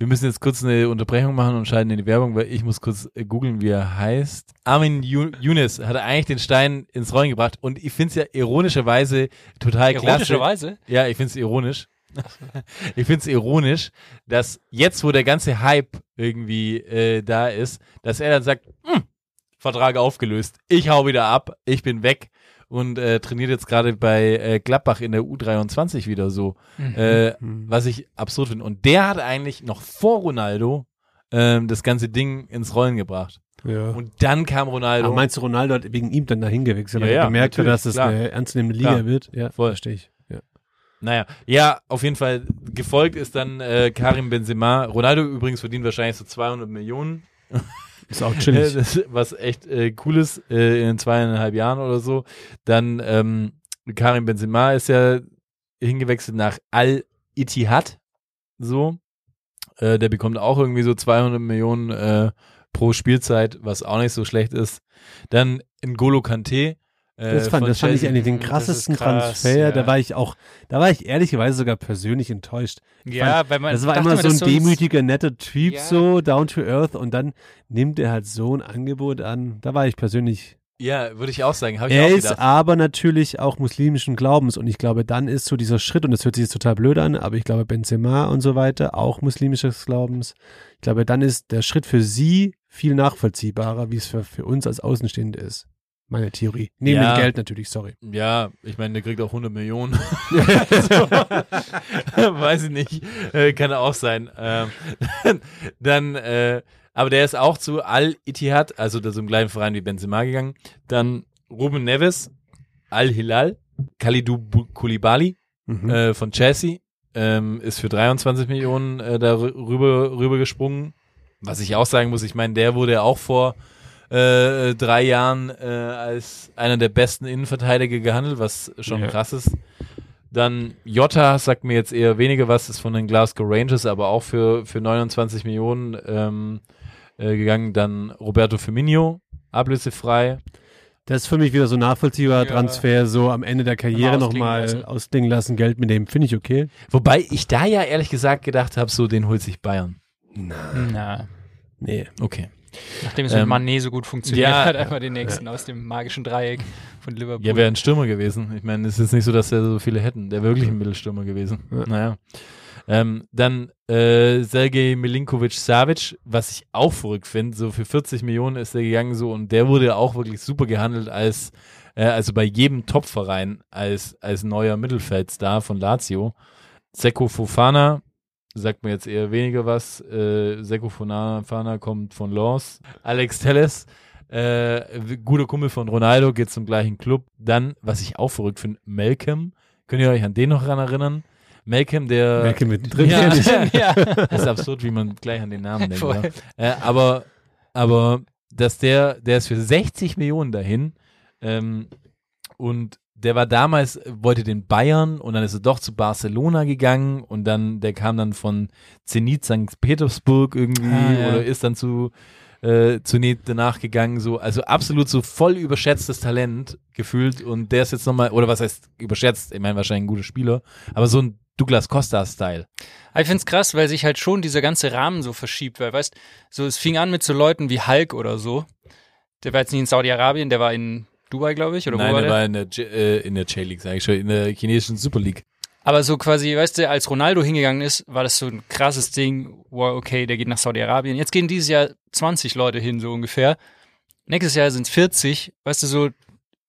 wir müssen jetzt kurz eine Unterbrechung machen und schalten in die Werbung, weil ich muss kurz äh, googeln, wie er heißt. Armin Younes hat eigentlich den Stein ins Rollen gebracht und ich finde es ja ironischerweise total klasse. Ironischerweise. Ja, ich find's ironisch. ich find's ironisch, dass jetzt, wo der ganze Hype irgendwie äh, da ist, dass er dann sagt, "Hm, Vertrag aufgelöst, ich hau wieder ab, ich bin weg und äh, trainiert jetzt gerade bei äh, Gladbach in der U23 wieder so, Mhm. äh, was ich absurd finde. Und der hat eigentlich noch vor Ronaldo ähm, das ganze Ding ins Rollen gebracht. ja. Und dann kam Ronaldo. Aber meinst du, Ronaldo hat wegen ihm dann dahin gewechselt, Ja, weil er ja, gemerkt hat, dass es klar. eine ernstzunehmende Liga Klar. wird? Ja, Voll. verstehe ich. Ja. Naja, ja, auf jeden Fall. Gefolgt ist dann äh, Karim Benzema. Ronaldo übrigens verdient wahrscheinlich so 200 Millionen. Ist auch chillig. das, was echt äh, cool ist äh, in zweieinhalb Jahren oder so. Dann ähm, Karim Benzema ist ja hingewechselt nach Al-Ittihad. So. Äh, der bekommt auch irgendwie so 200 Millionen äh, pro Spielzeit, was auch nicht so schlecht ist. Dann N'Golo Kanté. Äh, Das fand, von das fand ich eigentlich den krassesten krass, Transfer. ja. Da war ich auch, da war ich ehrlicherweise sogar persönlich enttäuscht. Ja, weil man Das war immer so ein demütiger, netter Typ, Ja. so down to earth und dann nimmt er halt so ein Angebot an. Da war ich persönlich. Ja, würde ich auch sagen. Hab ich Er auch ist aber natürlich auch muslimischen Glaubens und ich glaube, dann ist so dieser Schritt, und das hört sich jetzt total blöd an, aber ich glaube, Benzema und so weiter, auch muslimisches Glaubens. Ich glaube, dann ist der Schritt für sie viel nachvollziehbarer, wie es für, für uns als Außenstehende ist. Meine Theorie. Neben Ja. dem Geld natürlich, sorry. Ja, ich meine, der kriegt auch 100 Millionen. Weiß ich nicht. Äh, kann auch sein. Ähm, dann, äh, aber der ist auch zu Al-Ittihad, also zu so einem kleinen Verein wie Benzema gegangen. Dann Ruben Neves, Al-Hilal, Khalidou Koulibaly Mhm. äh, von Chelsea, ähm, ist für 23 Millionen äh, da rü- rüber, rüber gesprungen. Was ich auch sagen muss, ich meine, der wurde auch vor äh, drei Jahren äh, als einer der besten Innenverteidiger gehandelt, was schon Ja. krass ist. Dann Jota sagt mir jetzt eher weniger was, ist von den Glasgow Rangers, aber auch für, für 29 Millionen ähm, äh, gegangen. Dann Roberto Firmino, ablösefrei. Das ist für mich wieder so ein nachvollziehbarer Ja. Transfer, so am Ende der Karriere ausklingen nochmal lassen. ausklingen lassen, Geld mitnehmen, finde ich okay. Wobei ich da ja ehrlich gesagt gedacht habe, so den holt sich Bayern. Na, Nee. Okay. Nachdem es mit Ähm, Mané so gut funktioniert ja, hat, einfach den nächsten aus dem magischen Dreieck von Liverpool. Ja, wäre ein Stürmer gewesen. Ich meine, es ist nicht so, dass wir so viele hätten. Der wäre wirklich ein Mittelstürmer gewesen. Ja. Naja. Ähm, dann äh, Sergej Milinkovic-Savic, was ich auch verrückt finde, so für 40 Millionen ist er gegangen so und der wurde auch wirklich super gehandelt als, äh, also bei jedem Topverein als, als neuer Mittelfeldstar von Lazio. Seko Fofana, sagt mir jetzt eher weniger was. Äh, Seko Fofana kommt von Lens. Alex Telles, äh, guter Kumpel von Ronaldo, geht zum gleichen Club. Dann, was ich auch verrückt finde, Malcolm. Könnt ihr euch an den noch ran erinnern? Malcolm, der Merkel mittendrin. Ja. ja. das ist absurd, wie man gleich an den Namen denkt. Äh, aber, aber, dass der, der ist für 60 Millionen dahin ähm, und der war damals, wollte den Bayern und dann ist er doch zu Barcelona gegangen und dann, der kam dann von Zenit St. Petersburg irgendwie Ah, ja. oder ist dann zu, äh, Zenit danach gegangen, so, also absolut so voll überschätztes Talent gefühlt und der ist jetzt nochmal, oder was heißt überschätzt, ich meine wahrscheinlich ein guter Spieler, aber so ein Douglas Costa-Style. Ich find's krass, weil sich halt schon dieser ganze Rahmen so verschiebt, weil, weißt, so, es fing an mit so Leuten wie Hulk oder so. Der war jetzt nicht in Saudi-Arabien, der war in Dubai, glaube ich, oder Nein, wo war der der? war in der, J- äh, in der J-League, sag ich schon, in der chinesischen Super League. Aber so quasi, weißt du, als Ronaldo hingegangen ist, war das so ein krasses Ding, wow, okay, der geht nach Saudi-Arabien. Jetzt gehen dieses Jahr 20 Leute hin, so ungefähr. Nächstes Jahr sind es 40. Weißt du, so,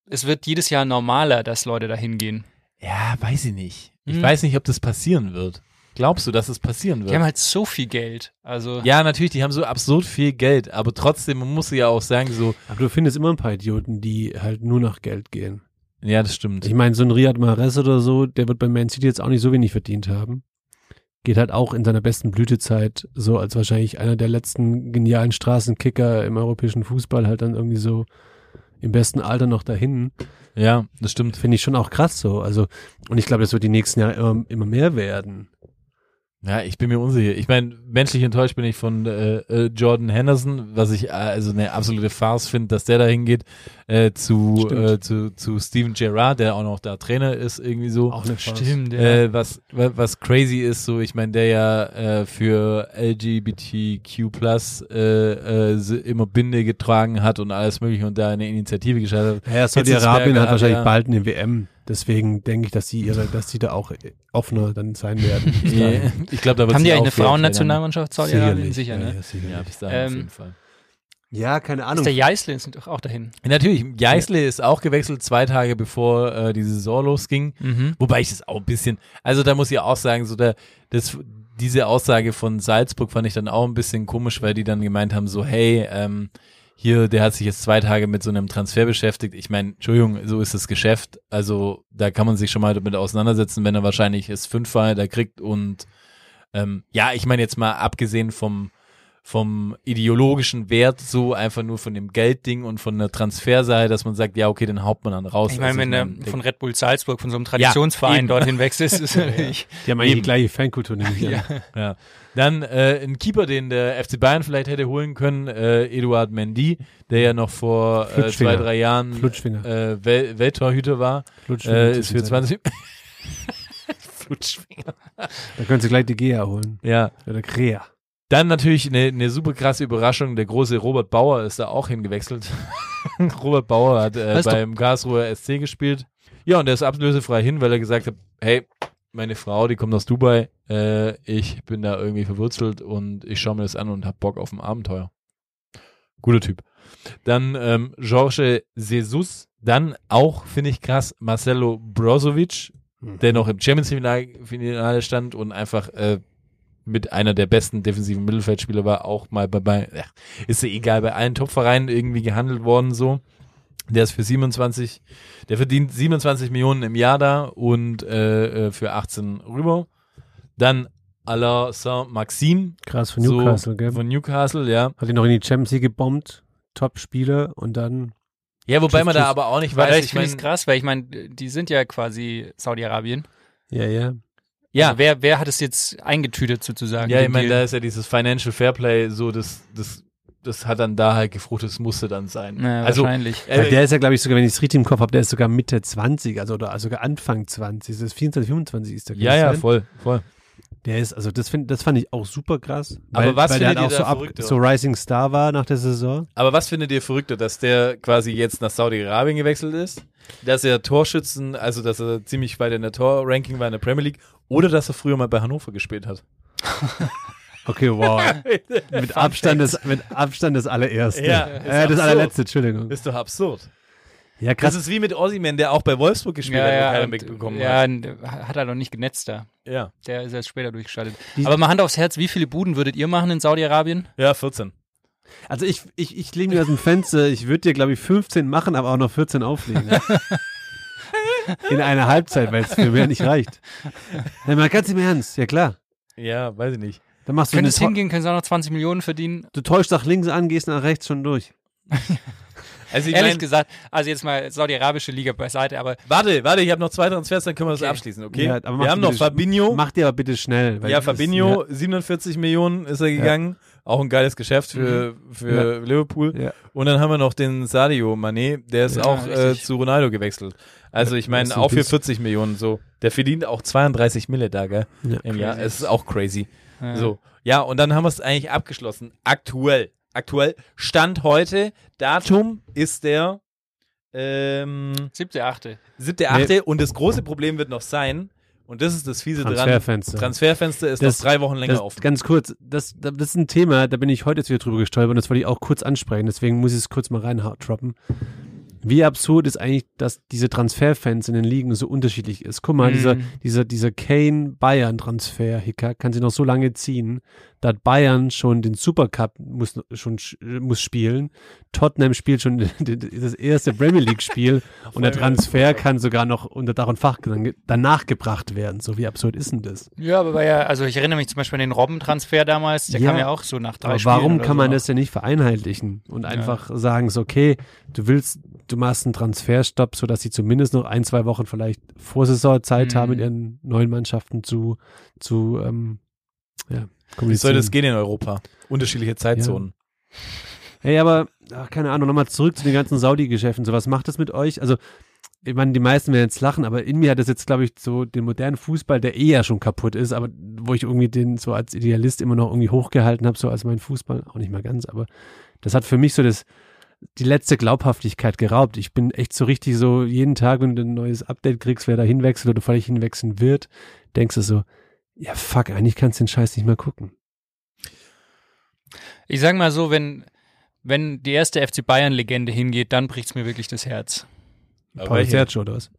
es wird jedes Jahr normaler, dass Leute da hingehen. Ja, weiß ich nicht. Ich Hm. weiß nicht, ob das passieren wird. Glaubst du, dass es passieren Die wird? haben halt so viel Geld. Also, ja, natürlich, die haben so absurd viel Geld, aber trotzdem, man muss ja auch sagen, so, Aber du findest immer ein paar Idioten, die halt nur nach Geld gehen. ja, das stimmt. Ich meine, so ein Riyad Mahrez oder so, der wird bei Man City jetzt auch nicht so wenig verdient haben. Geht halt auch in seiner besten Blütezeit so als wahrscheinlich einer der letzten genialen Straßenkicker im europäischen Fußball halt dann irgendwie so im besten Alter noch dahin. Ja, das stimmt. Finde ich schon auch krass so. Also, und ich glaube, das wird die nächsten Jahre immer, immer mehr werden. Ja, ich bin mir unsicher. Ich meine, menschlich enttäuscht bin ich von äh, äh, Jordan Henderson, was ich äh, also eine absolute Farce finde, dass der da hingeht, äh, zu, Stimmt. äh, zu, zu Steven Gerrard, der auch noch da Trainer ist, irgendwie so. Auch eine Farce. stimmt, ja. Äh, was, wa- was crazy ist, so, ich meine, der ja äh, für LGBTQ äh, äh, se- immer Binde getragen hat und alles mögliche und da eine Initiative gestartet hat. Ja, Saudi-Arabien hat wahrscheinlich bald eine WM. Deswegen denke ich, dass sie ihre, dass sie da auch offener dann sein werden. Bis Ja, dahin. ich glaube, da wird haben die eine Frauennationalmannschaft Saudi-Arabien? Sicher, ja, ne? Ja, sicher. Ja, bis dahin auf Ähm, jeden Fall. ja, keine Ist Ahnung. der Jeißle ist doch auch dahin. Natürlich, Geisle ist auch gewechselt, zwei Tage bevor äh, die Saison losging. Mhm. Wobei ich das auch ein bisschen, also da muss ich auch sagen, so der, das, diese Aussage von Salzburg fand ich dann auch ein bisschen komisch, weil die dann gemeint haben, so, hey, ähm, hier, der hat sich jetzt zwei Tage mit so einem Transfer beschäftigt. Ich meine, Entschuldigung, so ist das Geschäft. Also da kann man sich schon mal damit auseinandersetzen, wenn er wahrscheinlich es fünfmal da kriegt und ähm, ja, ich meine jetzt mal abgesehen vom vom ideologischen Wert, so einfach nur von dem Geldding und von der Transferseite, dass man sagt, ja, okay, den haut man dann raus. Ich meine, Also wenn der der- von Red Bull Salzburg, von so einem Traditionsverein eben. dorthin wechselt, ist es natürlich. Die haben eigentlich Eben. die gleiche Fankultur, ich ja. Ja. Dann äh, ein Keeper, den der FC Bayern vielleicht hätte holen können, äh, Eduard Mendy, der ja noch vor äh, zwei, drei Jahren äh, Wel Welttorhüter war, Flutschfinger äh, ist für zwischenzeitlich. 20 Flutschfinger. Da können sie gleich die Gea holen. Ja. Oder Krea. Dann natürlich eine, eine super krasse Überraschung, der große Robert Bauer ist da auch hingewechselt. Robert Bauer hat äh, beim Karlsruher SC gespielt. Ja, und der ist ablösefrei hin, weil er gesagt hat, hey, meine Frau, die kommt aus Dubai, äh, ich bin da irgendwie verwurzelt und ich schaue mir das an und hab Bock auf ein Abenteuer. Guter Typ. Dann ähm, Jorge Jesus, dann auch, finde ich krass, Marcelo Brozovic, der noch im Champions League Finale stand und einfach äh, mit einer der besten defensiven Mittelfeldspieler war, auch mal bei, bei ach, ist ja egal, bei allen Topvereinen irgendwie gehandelt worden so. Der ist für 27, der verdient 27 Millionen im Jahr da und äh, äh, für 18 rüber. Dann Alain Saint-Maxime Krass von Newcastle, so, gell? von Newcastle, ja. Hat ihn noch in die Champions League gebombt. Top-Spieler und dann Ja, wobei Tschüss, man da tschüss. aber auch nicht weiß, ich ich finde es meine, krass, weil ich meine, die sind ja quasi Saudi-Arabien. Ja, ja. ja, Also wer, wer hat es jetzt eingetütet sozusagen? ja, ich meine, da ist ja dieses Financial Fairplay, so das, das, das hat dann da halt gefruchtet, das musste dann sein. Na, also, wahrscheinlich. Äh, der ist ja, glaube ich, sogar, wenn ich es richtig im Kopf habe, der ist sogar Mitte 20, also oder also sogar Anfang 20. Das ist 24, 25 ist der. ja, ja, voll, voll. Der ist, also das, find, das fand ich auch super krass. Aber Weil, was weil der halt findet auch ihr so, ab, verrückter? so Rising Star war nach der Saison. Aber was findet ihr verrückter, dass der quasi jetzt nach Saudi-Arabien gewechselt ist? Dass er Torschützen, also dass er ziemlich weit in der Tor-Ranking war in der Premier League Oder dass er früher mal bei Hannover gespielt hat. Okay, wow. mit, Abstand des, mit Abstand des allerersten. Ja, äh, das absurd. allerletzte, Entschuldigung. Ist doch absurd. Ja, Das krass. ist wie mit Ossiman, der auch bei Wolfsburg gespielt hat und keiner mitbekommen ja, hat. und hat er noch nicht genetzt da. Ja. Der ist erst später durchgeschaltet. Die- Aber mal Hand aufs Herz, wie viele Buden würdet ihr machen in Saudi-Arabien? Ja, 14. Also ich, ich, ich lege mir aus dem Fenster, ich würde dir, glaube ich, 15 machen, aber auch noch 14 auflegen. In einer Halbzeit, weil es für mehr nicht reicht. Ja, mal ganz im Ernst, ja klar. Ja, weiß ich nicht. Dann machst du es hingehen, können sie auch noch 20 Millionen verdienen? Du täuschst nach links an, gehst nach rechts schon durch. Also ich Ehrlich mein, gesagt, also jetzt mal saudi-arabische Liga beiseite, aber warte, warte, ich habe noch zwei Transfers, dann können wir das Okay. abschließen, okay? Ja, wir haben noch Fabinho. Mach dir aber bitte schnell. weil ja, das- Fabinho, 47 Millionen ist er gegangen. Auch ein geiles Geschäft für, für Liverpool. Ja. Und dann haben wir noch den Sadio Mané, der ist Ja, auch äh, zu Ronaldo gewechselt. Also ich meine, auch für peace. 40 Millionen so. Der verdient auch 32 Mille da, gell? Ja. Im Jahr. Es ist auch crazy. Ja. So. Ja, und dann haben wir es eigentlich abgeschlossen. Aktuell. Aktuell. Stand heute. Datum ist der ähm, siebte, achte. siebte, achte. Und das große Problem wird noch sein, und das ist das fiese dran. Transferfenster. Transferfenster ist Das- noch drei Wochen länger das, offen. Ganz kurz, das, das ist ein Thema, da bin ich heute jetzt wieder drüber gestolpert und das wollte ich auch kurz ansprechen, deswegen muss ich es kurz mal reintroppen. Wie absurd ist eigentlich, dass diese Transferfans in den Ligen so unterschiedlich ist. Guck mal, Mhm. dieser, dieser, dieser Kane-Bayern-Transfer, Hicker, kann sich noch so lange ziehen. Da hat Bayern schon den Supercup muss, schon sch- muss spielen. Tottenham spielt schon das erste Premier League-Spiel und der Transfer kann sogar noch unter Dach und Fach danach gebracht werden. So wie absurd ist denn das? Ja, aber ja, also ich erinnere mich zum Beispiel an den Robben-Transfer damals, der Ja. kam ja auch so nach drei Aber Spielen warum kann so man noch. das denn nicht vereinheitlichen und einfach sagen, so, okay, du willst, du machst einen Transferstopp, sodass sie zumindest noch ein, zwei Wochen vielleicht vor Saisonzeit Mhm. haben, mit ihren neuen Mannschaften zu, zu ähm, ja, Wie soll das gehen in Europa? Unterschiedliche Zeitzonen. Hey, aber, ach, keine Ahnung, nochmal zurück zu den ganzen Saudi-Geschäften. So, was macht das mit euch? Also, ich meine, die meisten werden jetzt lachen, aber in mir hat das jetzt, glaube ich, so den modernen Fußball, der eh ja schon kaputt ist, aber wo ich irgendwie den so als Idealist immer noch irgendwie hochgehalten habe, so als mein Fußball, auch nicht mal ganz, aber das hat für mich so das, die letzte Glaubhaftigkeit geraubt. Ich bin echt so richtig so, jeden Tag, wenn du ein neues Update kriegst, wer da hinwechselt oder vielleicht hinwechseln wird, denkst du so, ja fuck, eigentlich kannst du den Scheiß nicht mehr gucken. Ich sag mal so, wenn, wenn die erste FC Bayern-Legende hingeht, dann bricht's mir wirklich das Herz. Aber Paul? Sergio oder was?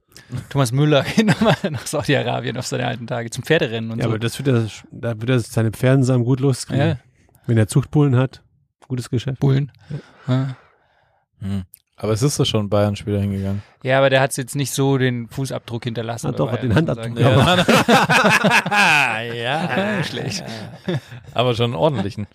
Thomas Müller geht nochmal nach Saudi-Arabien auf seine alten Tage zum Pferderennen und Ja, so. aber das wird er, da wird er seine Pferdensamen gut loskriegen. Ja. Wenn er Zuchtbullen hat, gutes Geschäft. Bullen. Ja. Hm. Aber es ist doch schon ein Bayern-Spieler hingegangen. Ja, aber der hat jetzt nicht so den Fußabdruck hinterlassen. Ah, bei doch, Bayern, den muss man Handabdruck. Ja, ja. schlecht. Aber schon einen ordentlichen.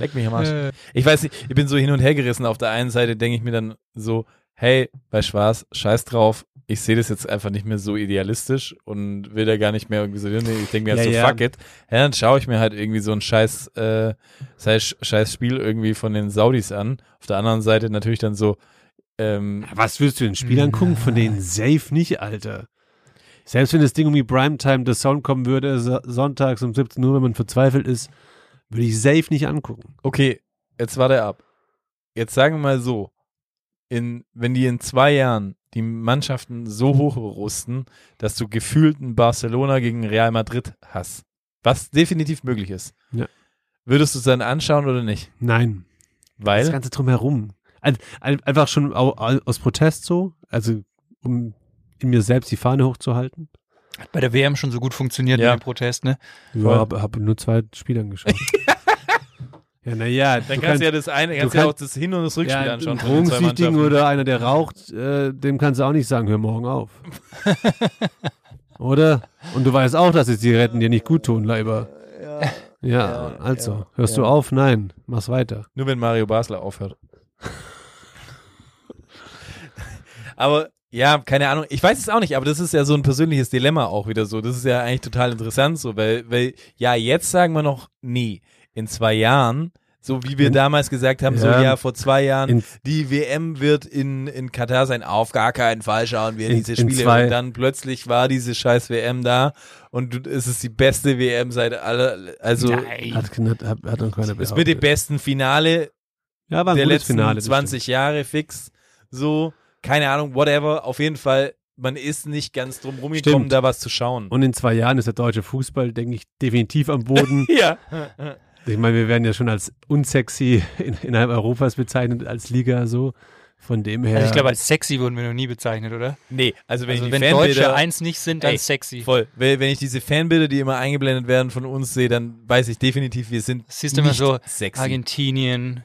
Leck mich am Arsch. Äh, Ich weiß nicht, ich bin so hin und her gerissen. Auf der einen Seite denke ich mir dann so, hey, bei Schwarz, scheiß drauf. Ich sehe das jetzt einfach nicht mehr so idealistisch und will da gar nicht mehr irgendwie so hin. Ich denke mir halt Ja, so, ja. fuck it. Ja, dann schaue ich mir halt irgendwie so ein scheiß, äh, scheiß, scheiß Spiel irgendwie von den Saudis an. Auf der anderen Seite natürlich dann so, ähm, Was willst du den Spielern gucken? Von denen safe nicht, Alter. Selbst wenn das Ding um Primetime The Sound kommen würde, so- sonntags um 17 Uhr, wenn man verzweifelt ist, würde ich safe nicht angucken. okay, jetzt war der ab. Jetzt sagen wir mal so, in, wenn die in zwei Jahren die Mannschaften so hoch rüsten, dass du gefühlt ein Barcelona gegen Real Madrid hast, was definitiv möglich ist, Ja. würdest du es dann anschauen oder nicht? Nein. Das Weil, Ganze drumherum. Ein, ein, einfach schon au, au, aus Protest so, also um in mir selbst die Fahne hochzuhalten. Hat bei der WM schon so gut funktioniert Ja. mit dem Protest, ne? Ja, habe hab nur zwei Spiele angeschaut. ja, naja, dann kannst du ja das eine, kannst du ja auch das Hin- und das Rückspiel ja, anschauen. einen Drogensüchtigen oder einer, der raucht, äh, dem kannst du auch nicht sagen, hör morgen auf. oder? Und du weißt auch, dass die Zigaretten dir nicht gut tun, Leiber. Ja, also, hörst du auf? Nein, mach's weiter. Nur wenn Mario Basler aufhört. Aber ja, keine Ahnung. Ich weiß es auch nicht, aber das ist ja so ein persönliches Dilemma auch wieder so. Das ist ja eigentlich total interessant so, weil, weil ja, jetzt sagen wir noch, nee, in zwei Jahren, so wie wir damals gesagt haben, so Ja. ja, vor zwei Jahren, In- die WM wird in, in Katar sein, auf gar keinen Fall schauen wir In- diese in Spiele. zwei- Und dann plötzlich war diese scheiß WM da und du- es ist die beste WM seit aller, also Nein. Hat, hat, hat, noch keiner es dem behauptet. besten Finale Ja, war ein der gutes letzten Finale. das 20 Jahre fix. So, keine Ahnung, whatever. Auf jeden Fall man ist nicht ganz drum rumgekommen, Stimmt. da was zu schauen. Und in zwei Jahren ist der deutsche Fußball, denke ich, definitiv am Boden. ja. Ich meine, wir werden ja schon als unsexy in, innerhalb Europas bezeichnet als Liga so. Von dem her. Also ich glaube, als sexy wurden wir noch nie bezeichnet, oder? Nee, also wenn Also ich die wenn Fanbilder, Deutsche eins nicht sind, dann Ey, sexy. voll, wenn, wenn ich diese Fanbilder, die immer eingeblendet werden von uns sehe, dann weiß ich definitiv, wir sind Siehst du immer so sexy. Argentinien,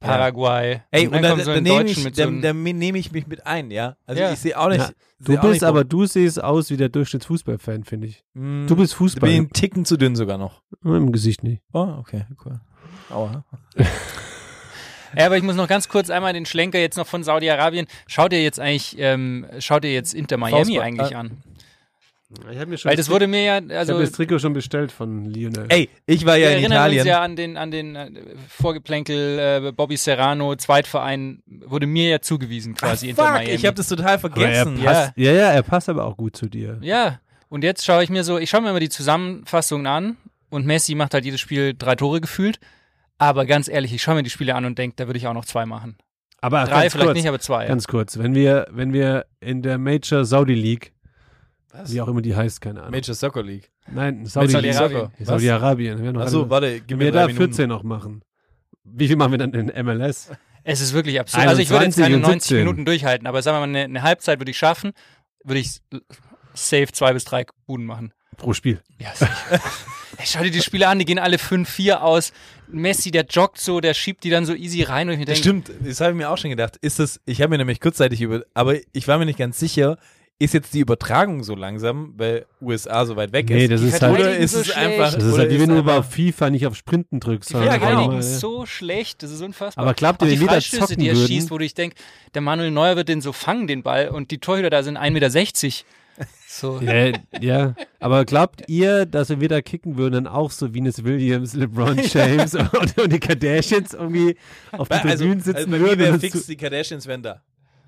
Paraguay. Ey, und, dann da, kommt so da, ein nehme ich, so nehme ich mich mit ein, ja. Also Ja. ich sehe auch nicht. Ja, du bist nicht aber, du siehst aus wie der Durchschnittsfußballfan, finde ich. Mm, Du bist Fußball. bin ich einen Ticken zu dünn sogar noch. Im Gesicht nicht. Oh, okay, cool. Aua. Ja, aber ich muss noch ganz kurz einmal den Schlenker jetzt noch von Saudi-Arabien. Schaut ihr jetzt eigentlich, ähm, schaut ihr jetzt Inter Miami Faustball. eigentlich Äh, an? Ich habe mir schon Weil das wurde mir ja, ich also habe das Trikot schon bestellt von Lionel. Ey, ich war wir ja in erinnern Italien. uns ja an den, an den äh, Vorgeplänkel äh, Bobby Serrano, Zweitverein, wurde mir ja zugewiesen quasi Inter Fuck, Miami. ich habe das total er vergessen. passt, ja. ja, er passt aber auch gut zu dir. Ja, und jetzt schaue ich mir so, ich schaue mir immer die Zusammenfassungen an und Messi macht halt jedes Spiel drei Tore gefühlt. Aber ganz ehrlich, ich schaue mir die Spiele an und denke, da würde ich auch noch zwei machen. Aber Drei vielleicht kurz, nicht, aber zwei. Ganz kurz, wenn wir, wenn wir in der Major Saudi League, Was? wie auch immer die heißt, keine Ahnung. Major Soccer League. Nein. Saudi-Arabien. Saudi-Arabien. Achso, warte, gib mir wir drei da Minuten. 14 noch machen. Wie viel machen wir dann in MLS? Es ist wirklich absurd. Also ich würde jetzt 21 keine und 90 17. Minuten durchhalten, aber sagen wir mal, eine, eine Halbzeit würde ich schaffen, würde ich safe zwei bis drei Buden machen. Pro Spiel. Ja, sicher. Schau dir die Spiele an, die gehen alle 5-4 aus. Messi, der joggt so, der schiebt die dann so easy rein und ich mir Das denke, stimmt, das habe ich mir auch schon gedacht. Ist das, ich habe mir nämlich kurzzeitig über, aber ich war mir nicht ganz sicher, ist jetzt die Übertragung so langsam, weil USA so weit weg Nee, ist? das Die ist halt, oder ist so es schlecht. einfach, das ist oder halt, wie wenn du auf FIFA nicht auf Sprinten drückst. Ja, genau. mal, so schlecht, das ist unfassbar. Aber glaubt ihr, Auch die wenn wir da Freistöße, zocken die er würden- schießt, wo ich denke, der Manuel Neuer wird den so fangen, den Ball, und die Torhüter da sind 1,60 Meter. So. Ja, ja, aber glaubt ihr, dass wir da kicken würden, dann auch so Venus Williams, LeBron James und, und die Kardashians irgendwie auf die also, Tribünen sitzen also bei würden? fix, die Kardashians wären da.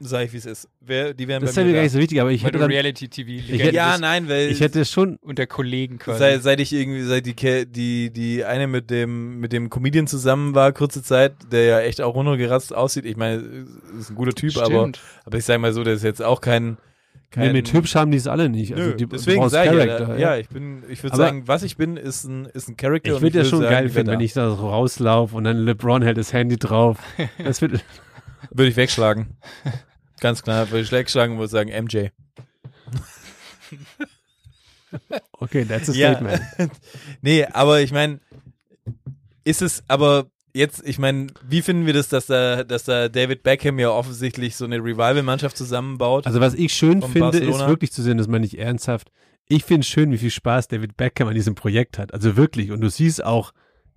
Sag ich, wie es ist. Wer, die wären das bei wäre mir mir gar da. nicht so wichtig, aber ich Weil hätte du dann, Reality-TV Ich hätte- Ja, nein, weil ich hätte schon, unter Kollegen quasi. seit, seit ich irgendwie, seit die, die, die eine mit dem, mit dem Comedian zusammen war, kurze Zeit, der ja echt auch runtergeratzt aussieht. Ich meine, ist ein guter Typ, aber, Stimmt. aber ich sag mal so, der ist jetzt auch kein, kein nee, mit hübsch haben die es alle nicht. Also Nö, die, deswegen sage ich ja, Charakter, ja, ich bin, ich würde Aber- sagen, was ich bin, ist ein, ist ein Charakter. Ich würde ja schon sagen, geil finden, wenn ich da so rauslaufe und dann LeBron hält das Handy drauf. Das wird. Würde ich wegschlagen. Ganz klar, würde ich wegschlagen und würde sagen, MJ. okay, that's a Ja. statement. Nee, aber ich meine, ist es, aber jetzt, ich meine, wie finden wir das, dass da, dass da David Beckham ja offensichtlich so eine Revival-Mannschaft zusammenbaut? Also was ich schön finde, Barcelona. ist wirklich zu sehen, das meine ich ernsthaft. Ich finde schön, wie viel Spaß David Beckham an diesem Projekt hat. Also wirklich. Und du siehst auch,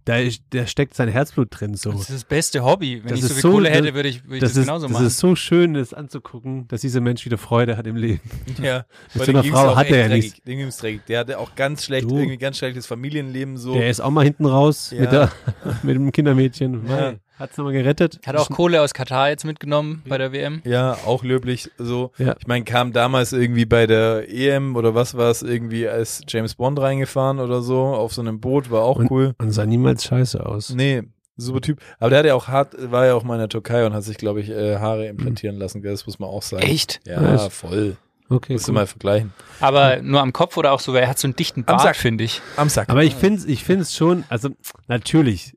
da, ist, da steckt sein Herzblut drin so. Das ist das beste Hobby. Wenn Das ich so viel so- Kohle das- hätte, würde ich, würde ich das, Das, ist, genauso das machen. ist so schön, das anzugucken, dass dieser Mensch wieder Freude hat im Leben. ja, Mit so einer Frau hat er ja nichts. Dem ging's dreckig. Der hatte auch ganz schlecht, Du. irgendwie ganz schlechtes Familienleben so. Der ist auch mal hinten raus Ja. mit, der, mit dem Kindermädchen. Ja. Mei, Hat's nochmal gerettet. Hat auch Kohle aus Katar jetzt mitgenommen bei der WM. Ja, auch löblich so. Ja. Ich meine, kam damals irgendwie bei der EM oder was war es, irgendwie als James Bond reingefahren oder so, auf so einem Boot, war auch Und- cool. Und sah niemals scheiße aus. Nee, super Typ. Aber der hat ja auch hart, war ja auch mal in der Türkei und hat sich, glaube ich, äh, Haare implantieren lassen, gell? das muss man auch sagen. Echt? Ja, Nice. voll. Okay, Musst du cool. mal vergleichen. Aber nur am Kopf oder auch so, weil er hat so einen dichten Am Sack. Bart, finde ich. Am Sack. Aber ich finde es ich find's schon, also natürlich,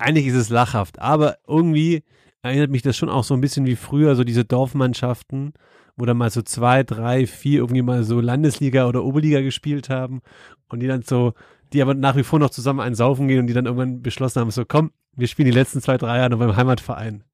eigentlich ist es lachhaft, aber irgendwie erinnert mich das schon auch so ein bisschen wie früher, so diese Dorfmannschaften, wo dann mal so zwei, drei, vier irgendwie mal so Landesliga oder Oberliga gespielt haben und die dann so, die aber nach wie vor noch zusammen einen saufen gehen und die dann irgendwann beschlossen haben, so komm, wir spielen die letzten zwei, drei Jahre noch beim Heimatverein.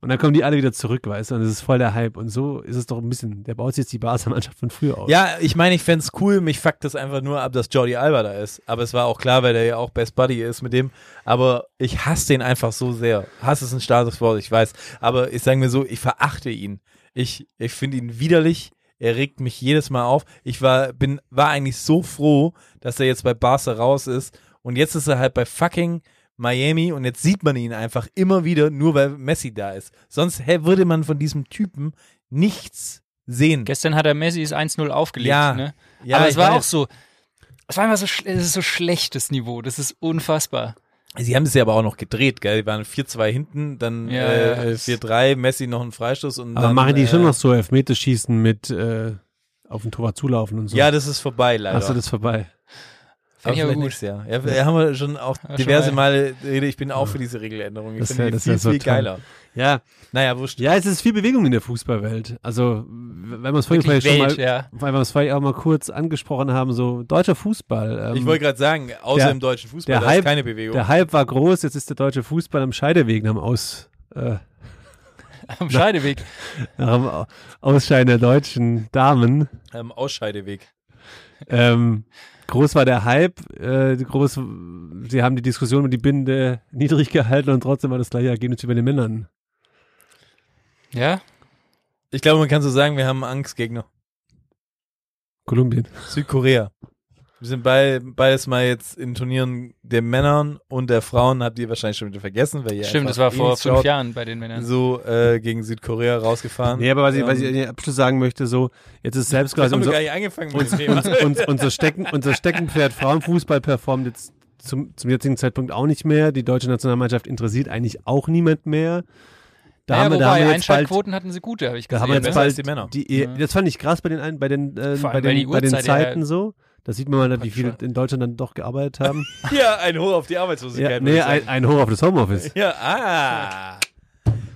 Und dann kommen die alle wieder zurück, weißt du, und das ist voll der Hype. Und so ist es doch ein bisschen, der baut jetzt die Barca-Mannschaft von früher auf. Ja, ich meine, ich fänd's cool, mich fuckt das einfach nur ab, dass Jordi Alba da ist. Aber es war auch klar, weil der ja auch Best Buddy ist mit dem. Aber ich hasse den einfach so sehr. Hass ist ein starkes Wort, ich weiß. Aber ich sage mir so, ich verachte ihn. Ich, ich finde ihn widerlich. Er regt mich jedes Mal auf. Ich war, bin, war eigentlich so froh, dass er jetzt bei Barca raus ist. Und jetzt ist er halt bei fucking Miami und jetzt sieht man ihn einfach immer wieder, nur weil Messi da ist. Sonst hä, würde man von diesem Typen nichts sehen. Gestern hat er Messis 1-0 aufgelegt. Ja. Ne? Ja, Aber es war weiß. auch so, es war einfach so, es ist so schlechtes Niveau. Das ist unfassbar. Sie haben es ja aber auch noch gedreht, gell? Die waren 4-2 hinten, dann Ja, äh, ja. 4-3, Messi noch einen Freistoß und Aber dann, machen die schon äh, noch so Elfmeterschießen mit äh, auf den Torwart zulaufen und so? Ja, das ist vorbei leider. Hast du das vorbei? Fand ich aber gut. Jahr. Ja, ja, haben wir schon auch schon diverse mal. Male. Ich bin auch für diese Regeländerung. Ich Das finde das viel, so viel toll. geiler. Ja, Naja, wurscht. ja, es ist viel Bewegung in der Fußballwelt. Also, wenn wir es vorhin vielleicht schon mal, ja. weil wir es vielleicht auch mal kurz angesprochen haben, so deutscher Fußball. Ähm, Ich wollte gerade sagen, außer der- im deutschen Fußball, der da ist Hype- keine Bewegung. der Hype war groß, jetzt ist der deutsche Fußball am Scheideweg nach dem Aus, äh, Am Scheideweg. nach dem Au- Ausscheiden der deutschen Damen. Am Ausscheideweg. Ähm, groß war der Hype, äh, groß, sie haben die Diskussion mit die Binde niedrig gehalten und trotzdem war das gleiche Ergebnis wie bei den Männern. Ja? Ich glaube, man kann so sagen, wir haben Angstgegner. Kolumbien. Südkorea. Wir sind bei, beides mal jetzt in Turnieren der Männern und der Frauen, habt ihr wahrscheinlich schon wieder vergessen, weil ihr Stimmt, das war vor fünf schaut, Jahren bei den Männern. So äh, gegen Südkorea rausgefahren. Nee, aber was ich, was ich Ähm, in Abschluss sagen möchte, so, jetzt ist selbst wir quasi unser, gar nicht angefangen mit dem Thema. uns, uns, unser, Stecken, unser Steckenpferd Frauenfußball performt jetzt zum, zum jetzigen Zeitpunkt auch nicht mehr. Die deutsche Nationalmannschaft interessiert eigentlich auch niemand mehr. Da naja, haben wir, da haben wir jetzt bald, Einschaltquoten hatten sie gute, habe ich da gesehen. haben wir jetzt ne? bald die Männer. die, E- das fand ich krass bei den, bei den, äh, bei den, bei den Uhrzeit ja- Zeiten so. Da sieht man mal, wie viele in Deutschland dann doch gearbeitet haben. Ja, ein Hoch auf die ja, Arbeitslosigkeit. nee, würde ich ein, ein Hoch auf das Homeoffice. ja, ah.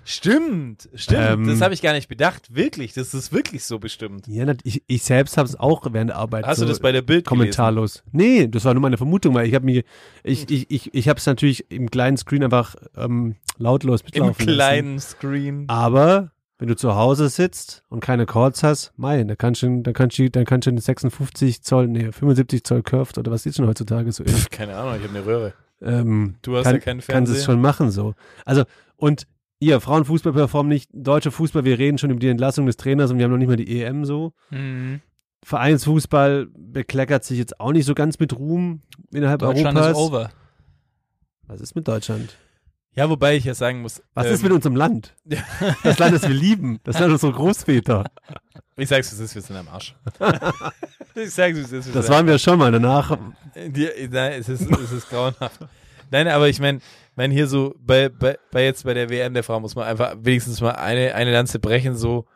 Stimmt, stimmt. Ähm, das habe ich gar nicht bedacht. Wirklich, das ist wirklich so bestimmt. Ja, ich, ich selbst habe es auch während der Arbeit Hast so du das bei der Bild gelesen? kommentarlos. Nee, das war nur meine Vermutung, weil ich habe mir, ich, ich, ich, ich habe es natürlich im kleinen Screen einfach ähm, lautlos Im mitlaufen lassen. kleinen Screen. Aber wenn du zu Hause sitzt und keine Calls hast, mein, da kannst du, dann kannst du, dann kannst du eine 56 Zoll, nee, 75 Zoll Curved oder was ist schon heutzutage so. Pff, keine Ahnung, ich habe eine Röhre. Ähm, Du hast kann, ja keinen Kannst Fernseher. es schon machen so. Also und ihr Frauenfußball performt nicht, deutscher Fußball, wir reden schon über die Entlassung des Trainers und wir haben noch nicht mal die EM so. Mhm. Vereinsfußball bekleckert sich jetzt auch nicht so ganz mit Ruhm innerhalb Deutschland Europas. ist over. Was ist mit Deutschland? Ja, wobei ich ja sagen muss. Was ähm, ist mit unserem Land? Das Land, das wir lieben. Das Land unserer Großväter. Ich sag's, es ist, wir sind am Arsch. ich sag's, es ist, wir Das waren wir schon mal. Danach Die, nein, es ist, es ist grauenhaft. Nein, aber ich meine, mein hier so bei, bei, bei jetzt bei der WM der Frau muss man einfach wenigstens mal eine, eine Lanze brechen, so,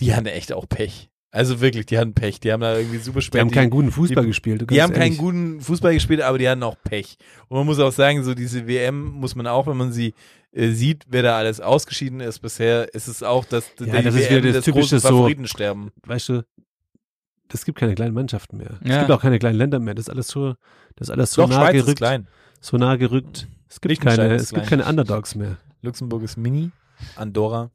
die hatten echt auch Pech. Also wirklich, die hatten Pech. Die haben da irgendwie super spät. Die haben keinen guten Fußball die- gespielt. du die haben keinen guten Fußball gespielt, aber die hatten auch Pech. Und man muss auch sagen, so diese WM muss man auch, wenn man sie äh, sieht, wer da alles ausgeschieden ist bisher, ist es auch, dass die Ja, das ist WM wieder das großen typische so- Favoritensterben. Weißt du, es gibt keine kleinen Mannschaften mehr. Es Ja. gibt auch keine kleinen Länder mehr. Das ist alles so, das ist alles so Doch, nah Schweiz ist gerückt. klein. So nah gerückt. Es gibt keine, ist es gibt keine Underdogs mehr. Luxemburg ist mini. Andorra.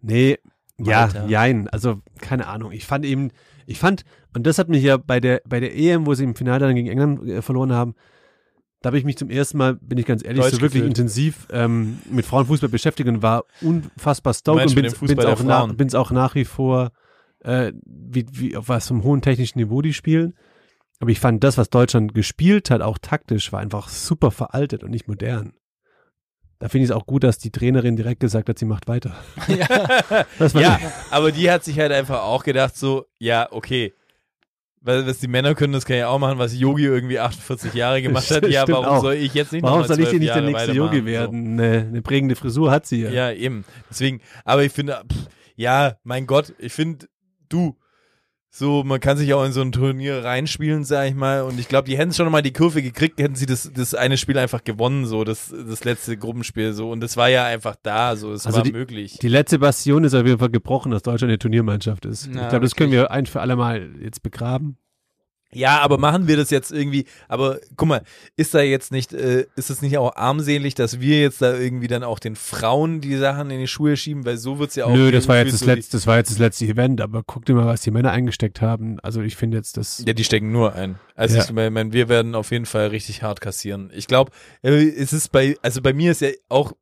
Nee, ja, jein. Also, keine Ahnung. Ich fand eben, ich fand, und das hat mich ja bei der, bei der EM, wo sie im Finale dann gegen England äh, verloren haben, da habe ich mich zum ersten Mal, bin ich ganz ehrlich, Deutsch so wirklich gefühlt. intensiv ähm, mit Frauenfußball beschäftigt und war unfassbar stoked und bin's, bin's, auch nach, Frauen? bin's auch nach wie vor, äh, wie, wie, auf was vom hohen technischen Niveau die spielen. Aber ich fand das, was Deutschland gespielt hat, auch taktisch, war einfach super veraltet und nicht modern. Da finde ich es auch gut, dass die Trainerin direkt gesagt hat, sie macht weiter. War Ja, aber die hat sich halt einfach auch gedacht, so, ja, okay. Was, was die Männer können, das kann ich auch machen, was Yogi irgendwie 48 Jahre gemacht hat. Ja, Stimmt warum auch. soll ich jetzt nicht Warum soll ich denn 12 nicht der Jahre nächste weitermachen? Yogi werden? Eine, eine prägende Frisur hat sie So. ja. Ja, eben. Deswegen, aber ich finde, pff, ja, mein Gott, ich finde, du, so, man kann sich auch in so ein Turnier reinspielen, sag ich mal. Und ich glaube, die hätten schon mal die Kurve gekriegt, hätten sie das, das eine Spiel einfach gewonnen, so, das, das letzte Gruppenspiel, so. Und das war ja einfach da, so, es Also war die- möglich. Die letzte Bastion ist auf jeden Fall gebrochen, dass Deutschland eine Turniermannschaft ist. Ja, ich glaube, das können wir ein für alle Mal jetzt begraben. Ja, aber machen wir das jetzt irgendwie, aber guck mal, ist da jetzt nicht, äh, ist es nicht auch armselig, dass wir jetzt da irgendwie dann auch den Frauen die Sachen in die Schuhe schieben, weil so wird's ja auch. Nö, das war jetzt das letzte, das war jetzt das letzte Event, aber guck dir mal, was die Männer eingesteckt haben. Also ich finde jetzt das. Ja, die stecken nur ein. Also Ja. ich meine, wir werden auf jeden Fall richtig hart kassieren. Ich glaube, es ist bei, also bei mir ist ja auch,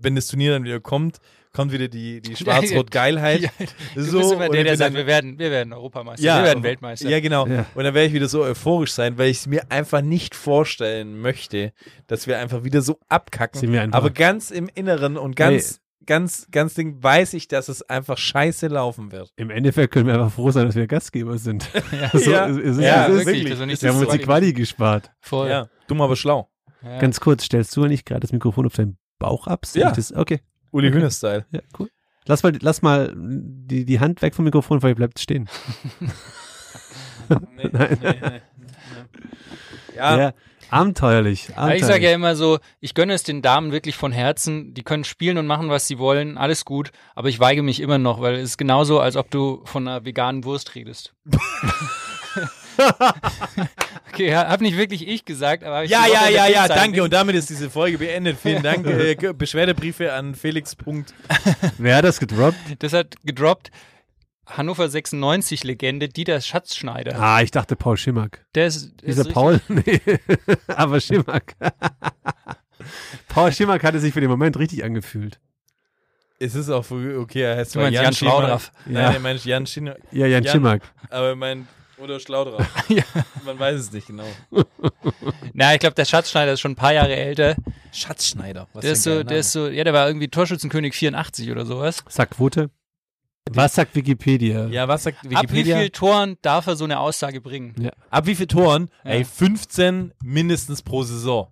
wenn das Turnier dann wieder kommt, kommt wieder die, die Schwarz-Rot-Geilheit. Ja, du so, bist immer und der, der sagt, wir werden, wir werden Europameister, Ja, wir werden Weltmeister. Ja, genau. Ja. Und dann werde ich wieder so euphorisch sein, weil ich es mir einfach nicht vorstellen möchte, dass wir einfach wieder so abkacken. Sind wir einfach- Aber ganz im Inneren und ganz, ganz, ganz Ding weiß ich, dass es einfach scheiße laufen wird. Im Endeffekt können wir einfach froh sein, dass wir Gastgeber sind. Ja, so, Ja. es ist, Ja, es ist, wirklich, dass wir nicht wir haben so uns die Quali gespart. Voll. Ja, dumm, aber schlau. Ja. Ganz kurz, stellst du eigentlich gerade das Mikrofon auf deinen Bauch ab? Ja. Das, okay, Uli Hühner-Style. ja, cool. Lass mal, lass mal die, die Hand weg vom Mikrofon, weil ihr bleibt stehen. Nee, Nein. nee, nee. Ja, Ja, abenteuerlich. Ja, abenteuerlich. ich sage ja immer so, ich gönne es den Damen wirklich von Herzen. Die können spielen und machen, was sie wollen. Alles gut. Aber ich weige mich immer noch, weil es ist genauso, als ob du von einer veganen Wurst redest. okay, ja, hab nicht wirklich ich gesagt, aber ich ja, ja, ja, ja, danke. Und damit ist diese Folge beendet. Vielen Dank. Äh, Beschwerdebriefe an Felix. Punkt. Wer hat das gedroppt? Das hat gedroppt Hannover 96 Legende Dieter Schatzschneider. Ah, ich dachte Paul Schimack. Der ist, Dieser ist Paul? Nee, aber Schimack. Paul Schimack hatte sich für den Moment richtig angefühlt. Es ist auch okay, er heißt Du meinst Jan Schiemann. Schlaudraff. Nein, Ja. er meint Jan Schiemann, Ja, Jan, Jan- Schimack. aber er oder Schlaudraff. Ja. Man weiß es nicht genau. Na, ich glaube, der Schatzschneider ist schon ein paar Jahre älter. Schatzschneider. Was Der ist so, der ist so, ja, der war irgendwie Torschützenkönig 84 oder sowas. Sagt Quote. Was sagt Wikipedia? Ja, was sagt Ab wie Wikipedia? viel Toren darf er so eine Aussage bringen? Ab wie viel Toren? Ja. Ey, 15 mindestens pro Saison.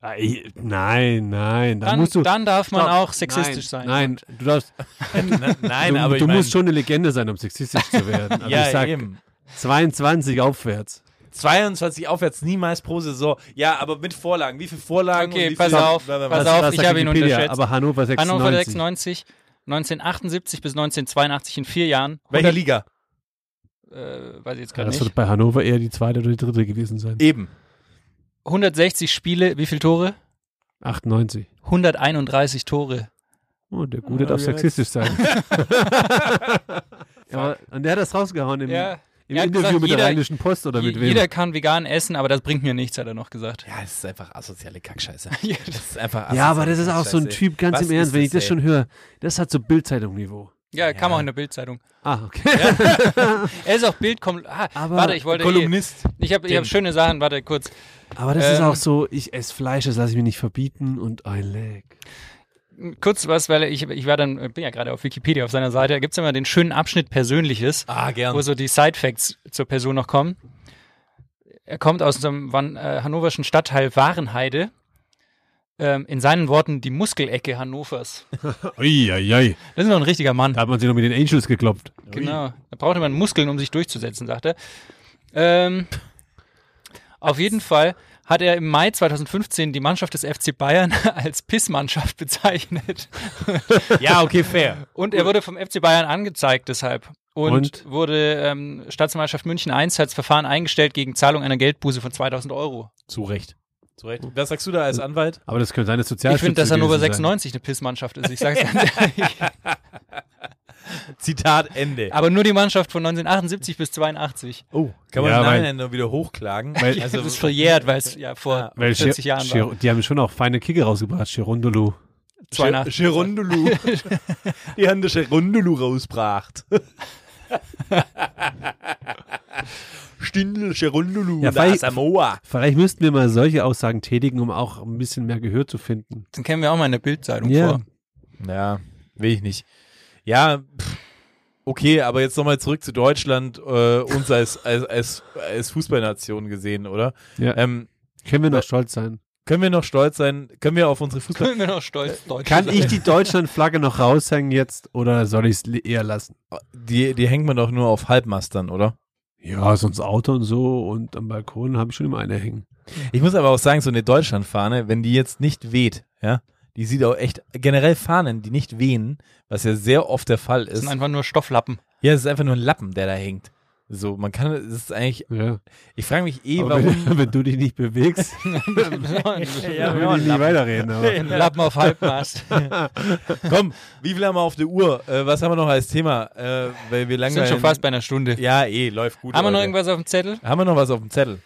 Nein, nein. Da Dann, musst du. dann darf man Stopp. auch sexistisch nein, sein. Nein, du darfst. Nein, du, aber du ich mein, musst schon eine Legende sein, um sexistisch zu werden. Also ja, ich sag eben. 22 aufwärts. 22 aufwärts niemals pro Saison. Ja, aber mit Vorlagen. Wie viele Vorlagen? Okay, und wie pass auf, pass auf. Ich habe ihn unterschätzt. Aber Hannover 96. Hannover 96, 1978 bis 1982 in vier Jahren. Welche 100 Liga? Äh, weiß ich jetzt Ja, gerade das nicht. wird bei Hannover eher die zweite oder die dritte gewesen sein. Eben. 160 Spiele, wie viele Tore? 98. 131 Tore. Oh, der Gute Ah, darf sexistisch sein. ja, und der hat das rausgehauen im, Ja, im er Interview gesagt, mit jeder- der Rheinischen Post oder mit wem? Jeder kann vegan essen, aber das bringt mir nichts, hat er noch gesagt. Ja, es ist einfach asoziale Kackscheiße. Ja, Das ist einfach ja, aber das ist auch so ein. Typ, ganz Was im Ernst, ist wenn ich das ey? schon höre, das hat so Bildzeitung-Niveau. Ja, kam Ja. auch in der Bildzeitung. Ah, okay. Er ist auch Bild. Ah, Aber- warte, ich wollte. Kolumnist. Ich habe ich hab schöne Sachen. Warte kurz. Aber das ist Ähm, auch so, ich esse Fleisch, das lasse ich mir nicht verbieten und ein Leg. Kurz was, weil ich, ich war dann, bin ja gerade auf Wikipedia auf seiner Seite. Da gibt's immer den schönen Abschnitt Persönliches, Ah, wo so die Sidefacts zur Person noch kommen. Er kommt aus dem äh, hannoverschen Stadtteil Warenheide. Ähm, in seinen Worten die Muskelecke Hannovers. Uiuiui. Das ist noch ein richtiger Mann. Da hat man sich noch mit den Angels geklopft. Genau. Da brauchte man Muskeln, um sich durchzusetzen, sagt er. Ähm, auf jeden Fall hat er im Mai 2015 die Mannschaft des FC Bayern als Pissmannschaft bezeichnet. Ja, okay, fair. Und er wurde vom FC Bayern angezeigt deshalb. Und, Und? wurde ähm, Staatsanwaltschaft München 1 als Verfahren eingestellt gegen Zahlung einer Geldbuße von 2000 Euro. Zu Recht. Zu Recht. Was sagst du da als Anwalt? Aber das könnte seine Ich Sozialstütze finde, dass Hannover gewesen sein. 96 eine Pissmannschaft ist. Ich sag's ganz ehrlich. Zitat Ende. Aber nur die Mannschaft von 1978 bis 82. Oh, kann man Ja, Nachhinein noch wieder hochklagen? Weil- Also, das ist verjährt, weil es ja vor Weil 40 Schi- Jahren war. Die haben schon auch feine Kicke rausgebracht, Chirondolo. 82. Gerondolo. Die haben das Gerondolo rausgebracht. Stindel, Gerondolo, Ja, weil- Samoa. Vielleicht müssten wir mal solche Aussagen tätigen, um auch ein bisschen mehr Gehör zu finden. Den kennen wir auch mal in der Bildzeitung Ja. vor. Ja, will ich nicht. Ja, pff, okay, aber jetzt nochmal zurück zu Deutschland, äh, uns als, als, als, als Fußballnation gesehen, oder? Ja. Ähm, Können wir noch stolz sein. können wir noch stolz sein? Können wir auf unsere Fußball... Können wir noch stolz Deutsch Kann sein. ich die Deutschlandflagge noch raushängen jetzt oder soll ich es eher lassen? Die, die hängt man doch nur auf Halbmastern, oder? Ja, sonst Auto und so und am Balkon habe ich schon immer eine hängen. Ich muss aber auch sagen, so eine Deutschlandfahne, wenn die jetzt nicht weht, ja, die sieht auch echt, generell Fahnen, die nicht wehen, was ja sehr oft der Fall Das ist. sind einfach nur Stofflappen. Ja, es ist einfach nur ein Lappen, der da hängt. So, man kann, es ist eigentlich, Ja. ich frage mich eh, Aber warum. wenn, wenn du dich nicht bewegst, ja, dann will ich nicht weiterreden. Aber. Ein Lappen auf Halbmast. Komm, wie viel haben wir auf der Uhr? Äh, was haben wir noch als Thema? Äh, weil wir Wir lange sind schon fast bei einer Stunde. Ja, eh, läuft gut. Haben wir noch Leute. irgendwas auf dem Zettel? Haben wir noch was auf dem Zettel?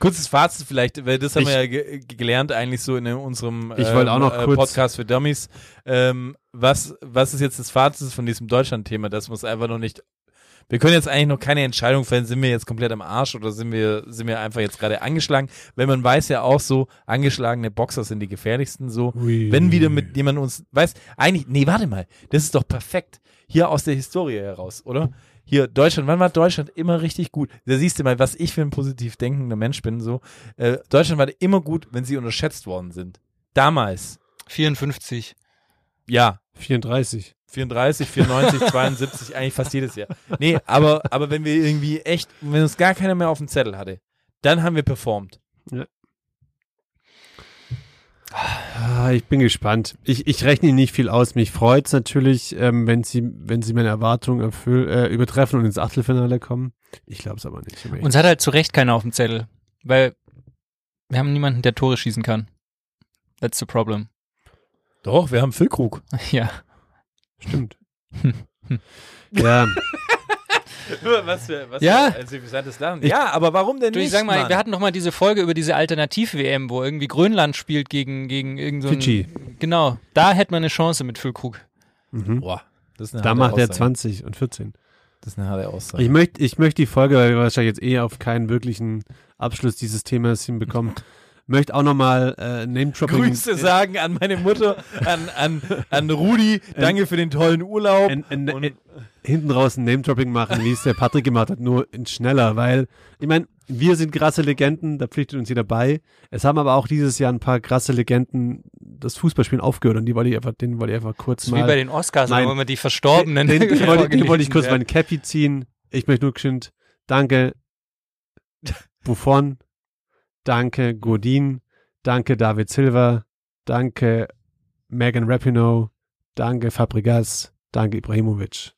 Kurzes Fazit vielleicht, weil das haben Ich- wir ja ge gelernt eigentlich so in unserem Ich wollte auch noch äh, kurz- Podcast für Dummies. Ähm, was, was ist jetzt das Fazit von diesem Deutschland-Thema? Das muss einfach noch nicht. Wir können jetzt eigentlich noch keine Entscheidung fällen, sind wir jetzt komplett am Arsch oder sind wir, sind wir einfach jetzt gerade angeschlagen? Weil man weiß ja auch so, angeschlagene Boxer sind die gefährlichsten so. Ui. Wenn wieder mit jemand uns, weiß, eigentlich, nee, warte mal, das ist doch perfekt. Hier aus der Historie heraus, oder? Hier, Deutschland, wann war Deutschland immer richtig gut? Da siehst du mal, was ich für ein positiv denkender Mensch bin, so. Äh, Deutschland war immer gut, wenn sie unterschätzt worden sind. Damals. 54. Ja. 34. 34, 94, 72, eigentlich fast jedes Jahr. Nee, aber, aber wenn wir irgendwie echt, wenn uns gar keiner mehr auf dem Zettel hatte, dann haben wir performt. Ah, ich bin gespannt. Ich, ich rechne nicht viel aus. Mich freut's natürlich, ähm, wenn sie, wenn sie meine Erwartungen erfüll, äh, übertreffen und ins Achtelfinale kommen. Ich glaube es aber nicht. Uns hat halt zu Recht keiner auf dem Zettel, weil wir haben niemanden, der Tore schießen kann. That's the problem. Doch, wir haben Füllkrug. Ja. Stimmt. ja, was für, was Ja. für ein Lachen. Ja, aber warum denn Du, nicht, ich sag mal, Mann? wir hatten noch mal diese Folge über diese Alternativ-WM, wo irgendwie Grönland spielt gegen, gegen irgend so ein- Fidschi. Genau. Da hätte man eine Chance mit Füllkrug. mhm. Boah, das ist eine da macht er Aussage. 20 und 14. Das ist eine harte Aussage. Ich möchte, ich möchte die Folge, weil wir wahrscheinlich jetzt eh auf keinen wirklichen Abschluss dieses Themas hinbekommen, möchte auch nochmal äh, Name-Dropping. Grüße sagen an meine Mutter, an, an, an Rudi. Danke für den tollen Urlaub. en, Und- en, hinten raus ein Name-Dropping machen, wie es der Patrick gemacht hat, nur in schneller, weil, ich meine, wir sind krasse Legenden, da pflichtet uns jeder bei. Es haben aber auch dieses Jahr ein paar krasse Legenden das Fußballspielen aufgehört und die wollte ich einfach, den wollte ich einfach kurz Das mal. wie bei den Oscars, Nein. wo immer die Verstorbenen. den, den, wollte, den wollte ich kurz werden. mein Cappy ziehen. Ich möchte nur geschwind, danke Buffon, danke Godin, danke David Silva, danke Megan Rapinoe, danke Fabregas, danke Ibrahimovic.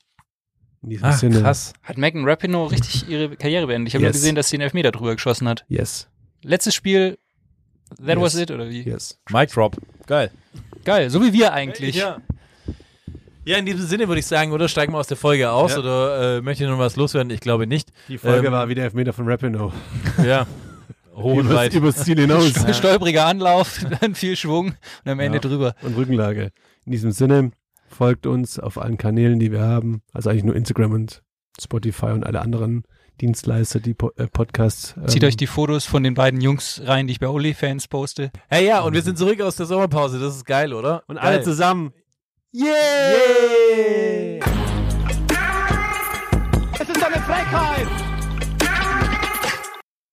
In diesem Ach, Sinne, krass. Hat Megan Rapinoe richtig ihre Karriere beendet. Ich habe Yes. nur gesehen, dass sie einen Elfmeter drüber geschossen hat. yes, Letztes Spiel, that Yes. was it, oder wie? yes. Mic Drop. Geil. Geil, so wie wir eigentlich. Ja. Ja, in diesem Sinne würde ich sagen, oder steigen wir aus der Folge aus Ja. oder äh, möchte ich noch was loswerden? Ich glaube nicht. Die Folge Ähm, war wieder Elfmeter von Rapinoe. Ja. Hoch und weit. übers Ziel hinaus. Stolpriger Anlauf, dann viel Schwung und am Ende Ja. drüber. und Rückenlage. In diesem Sinne, folgt uns auf allen Kanälen, die wir haben. Also eigentlich nur Instagram und Spotify und alle anderen Dienstleister, die po äh, Podcasts. Ähm, Zieht euch die Fotos von den beiden Jungs rein, die ich bei OnlyFans poste. Hey, ja, und wir sind zurück aus der Sommerpause. Das ist geil, oder? und alle Geil. zusammen. Yeah! Es ist eine Frechheit!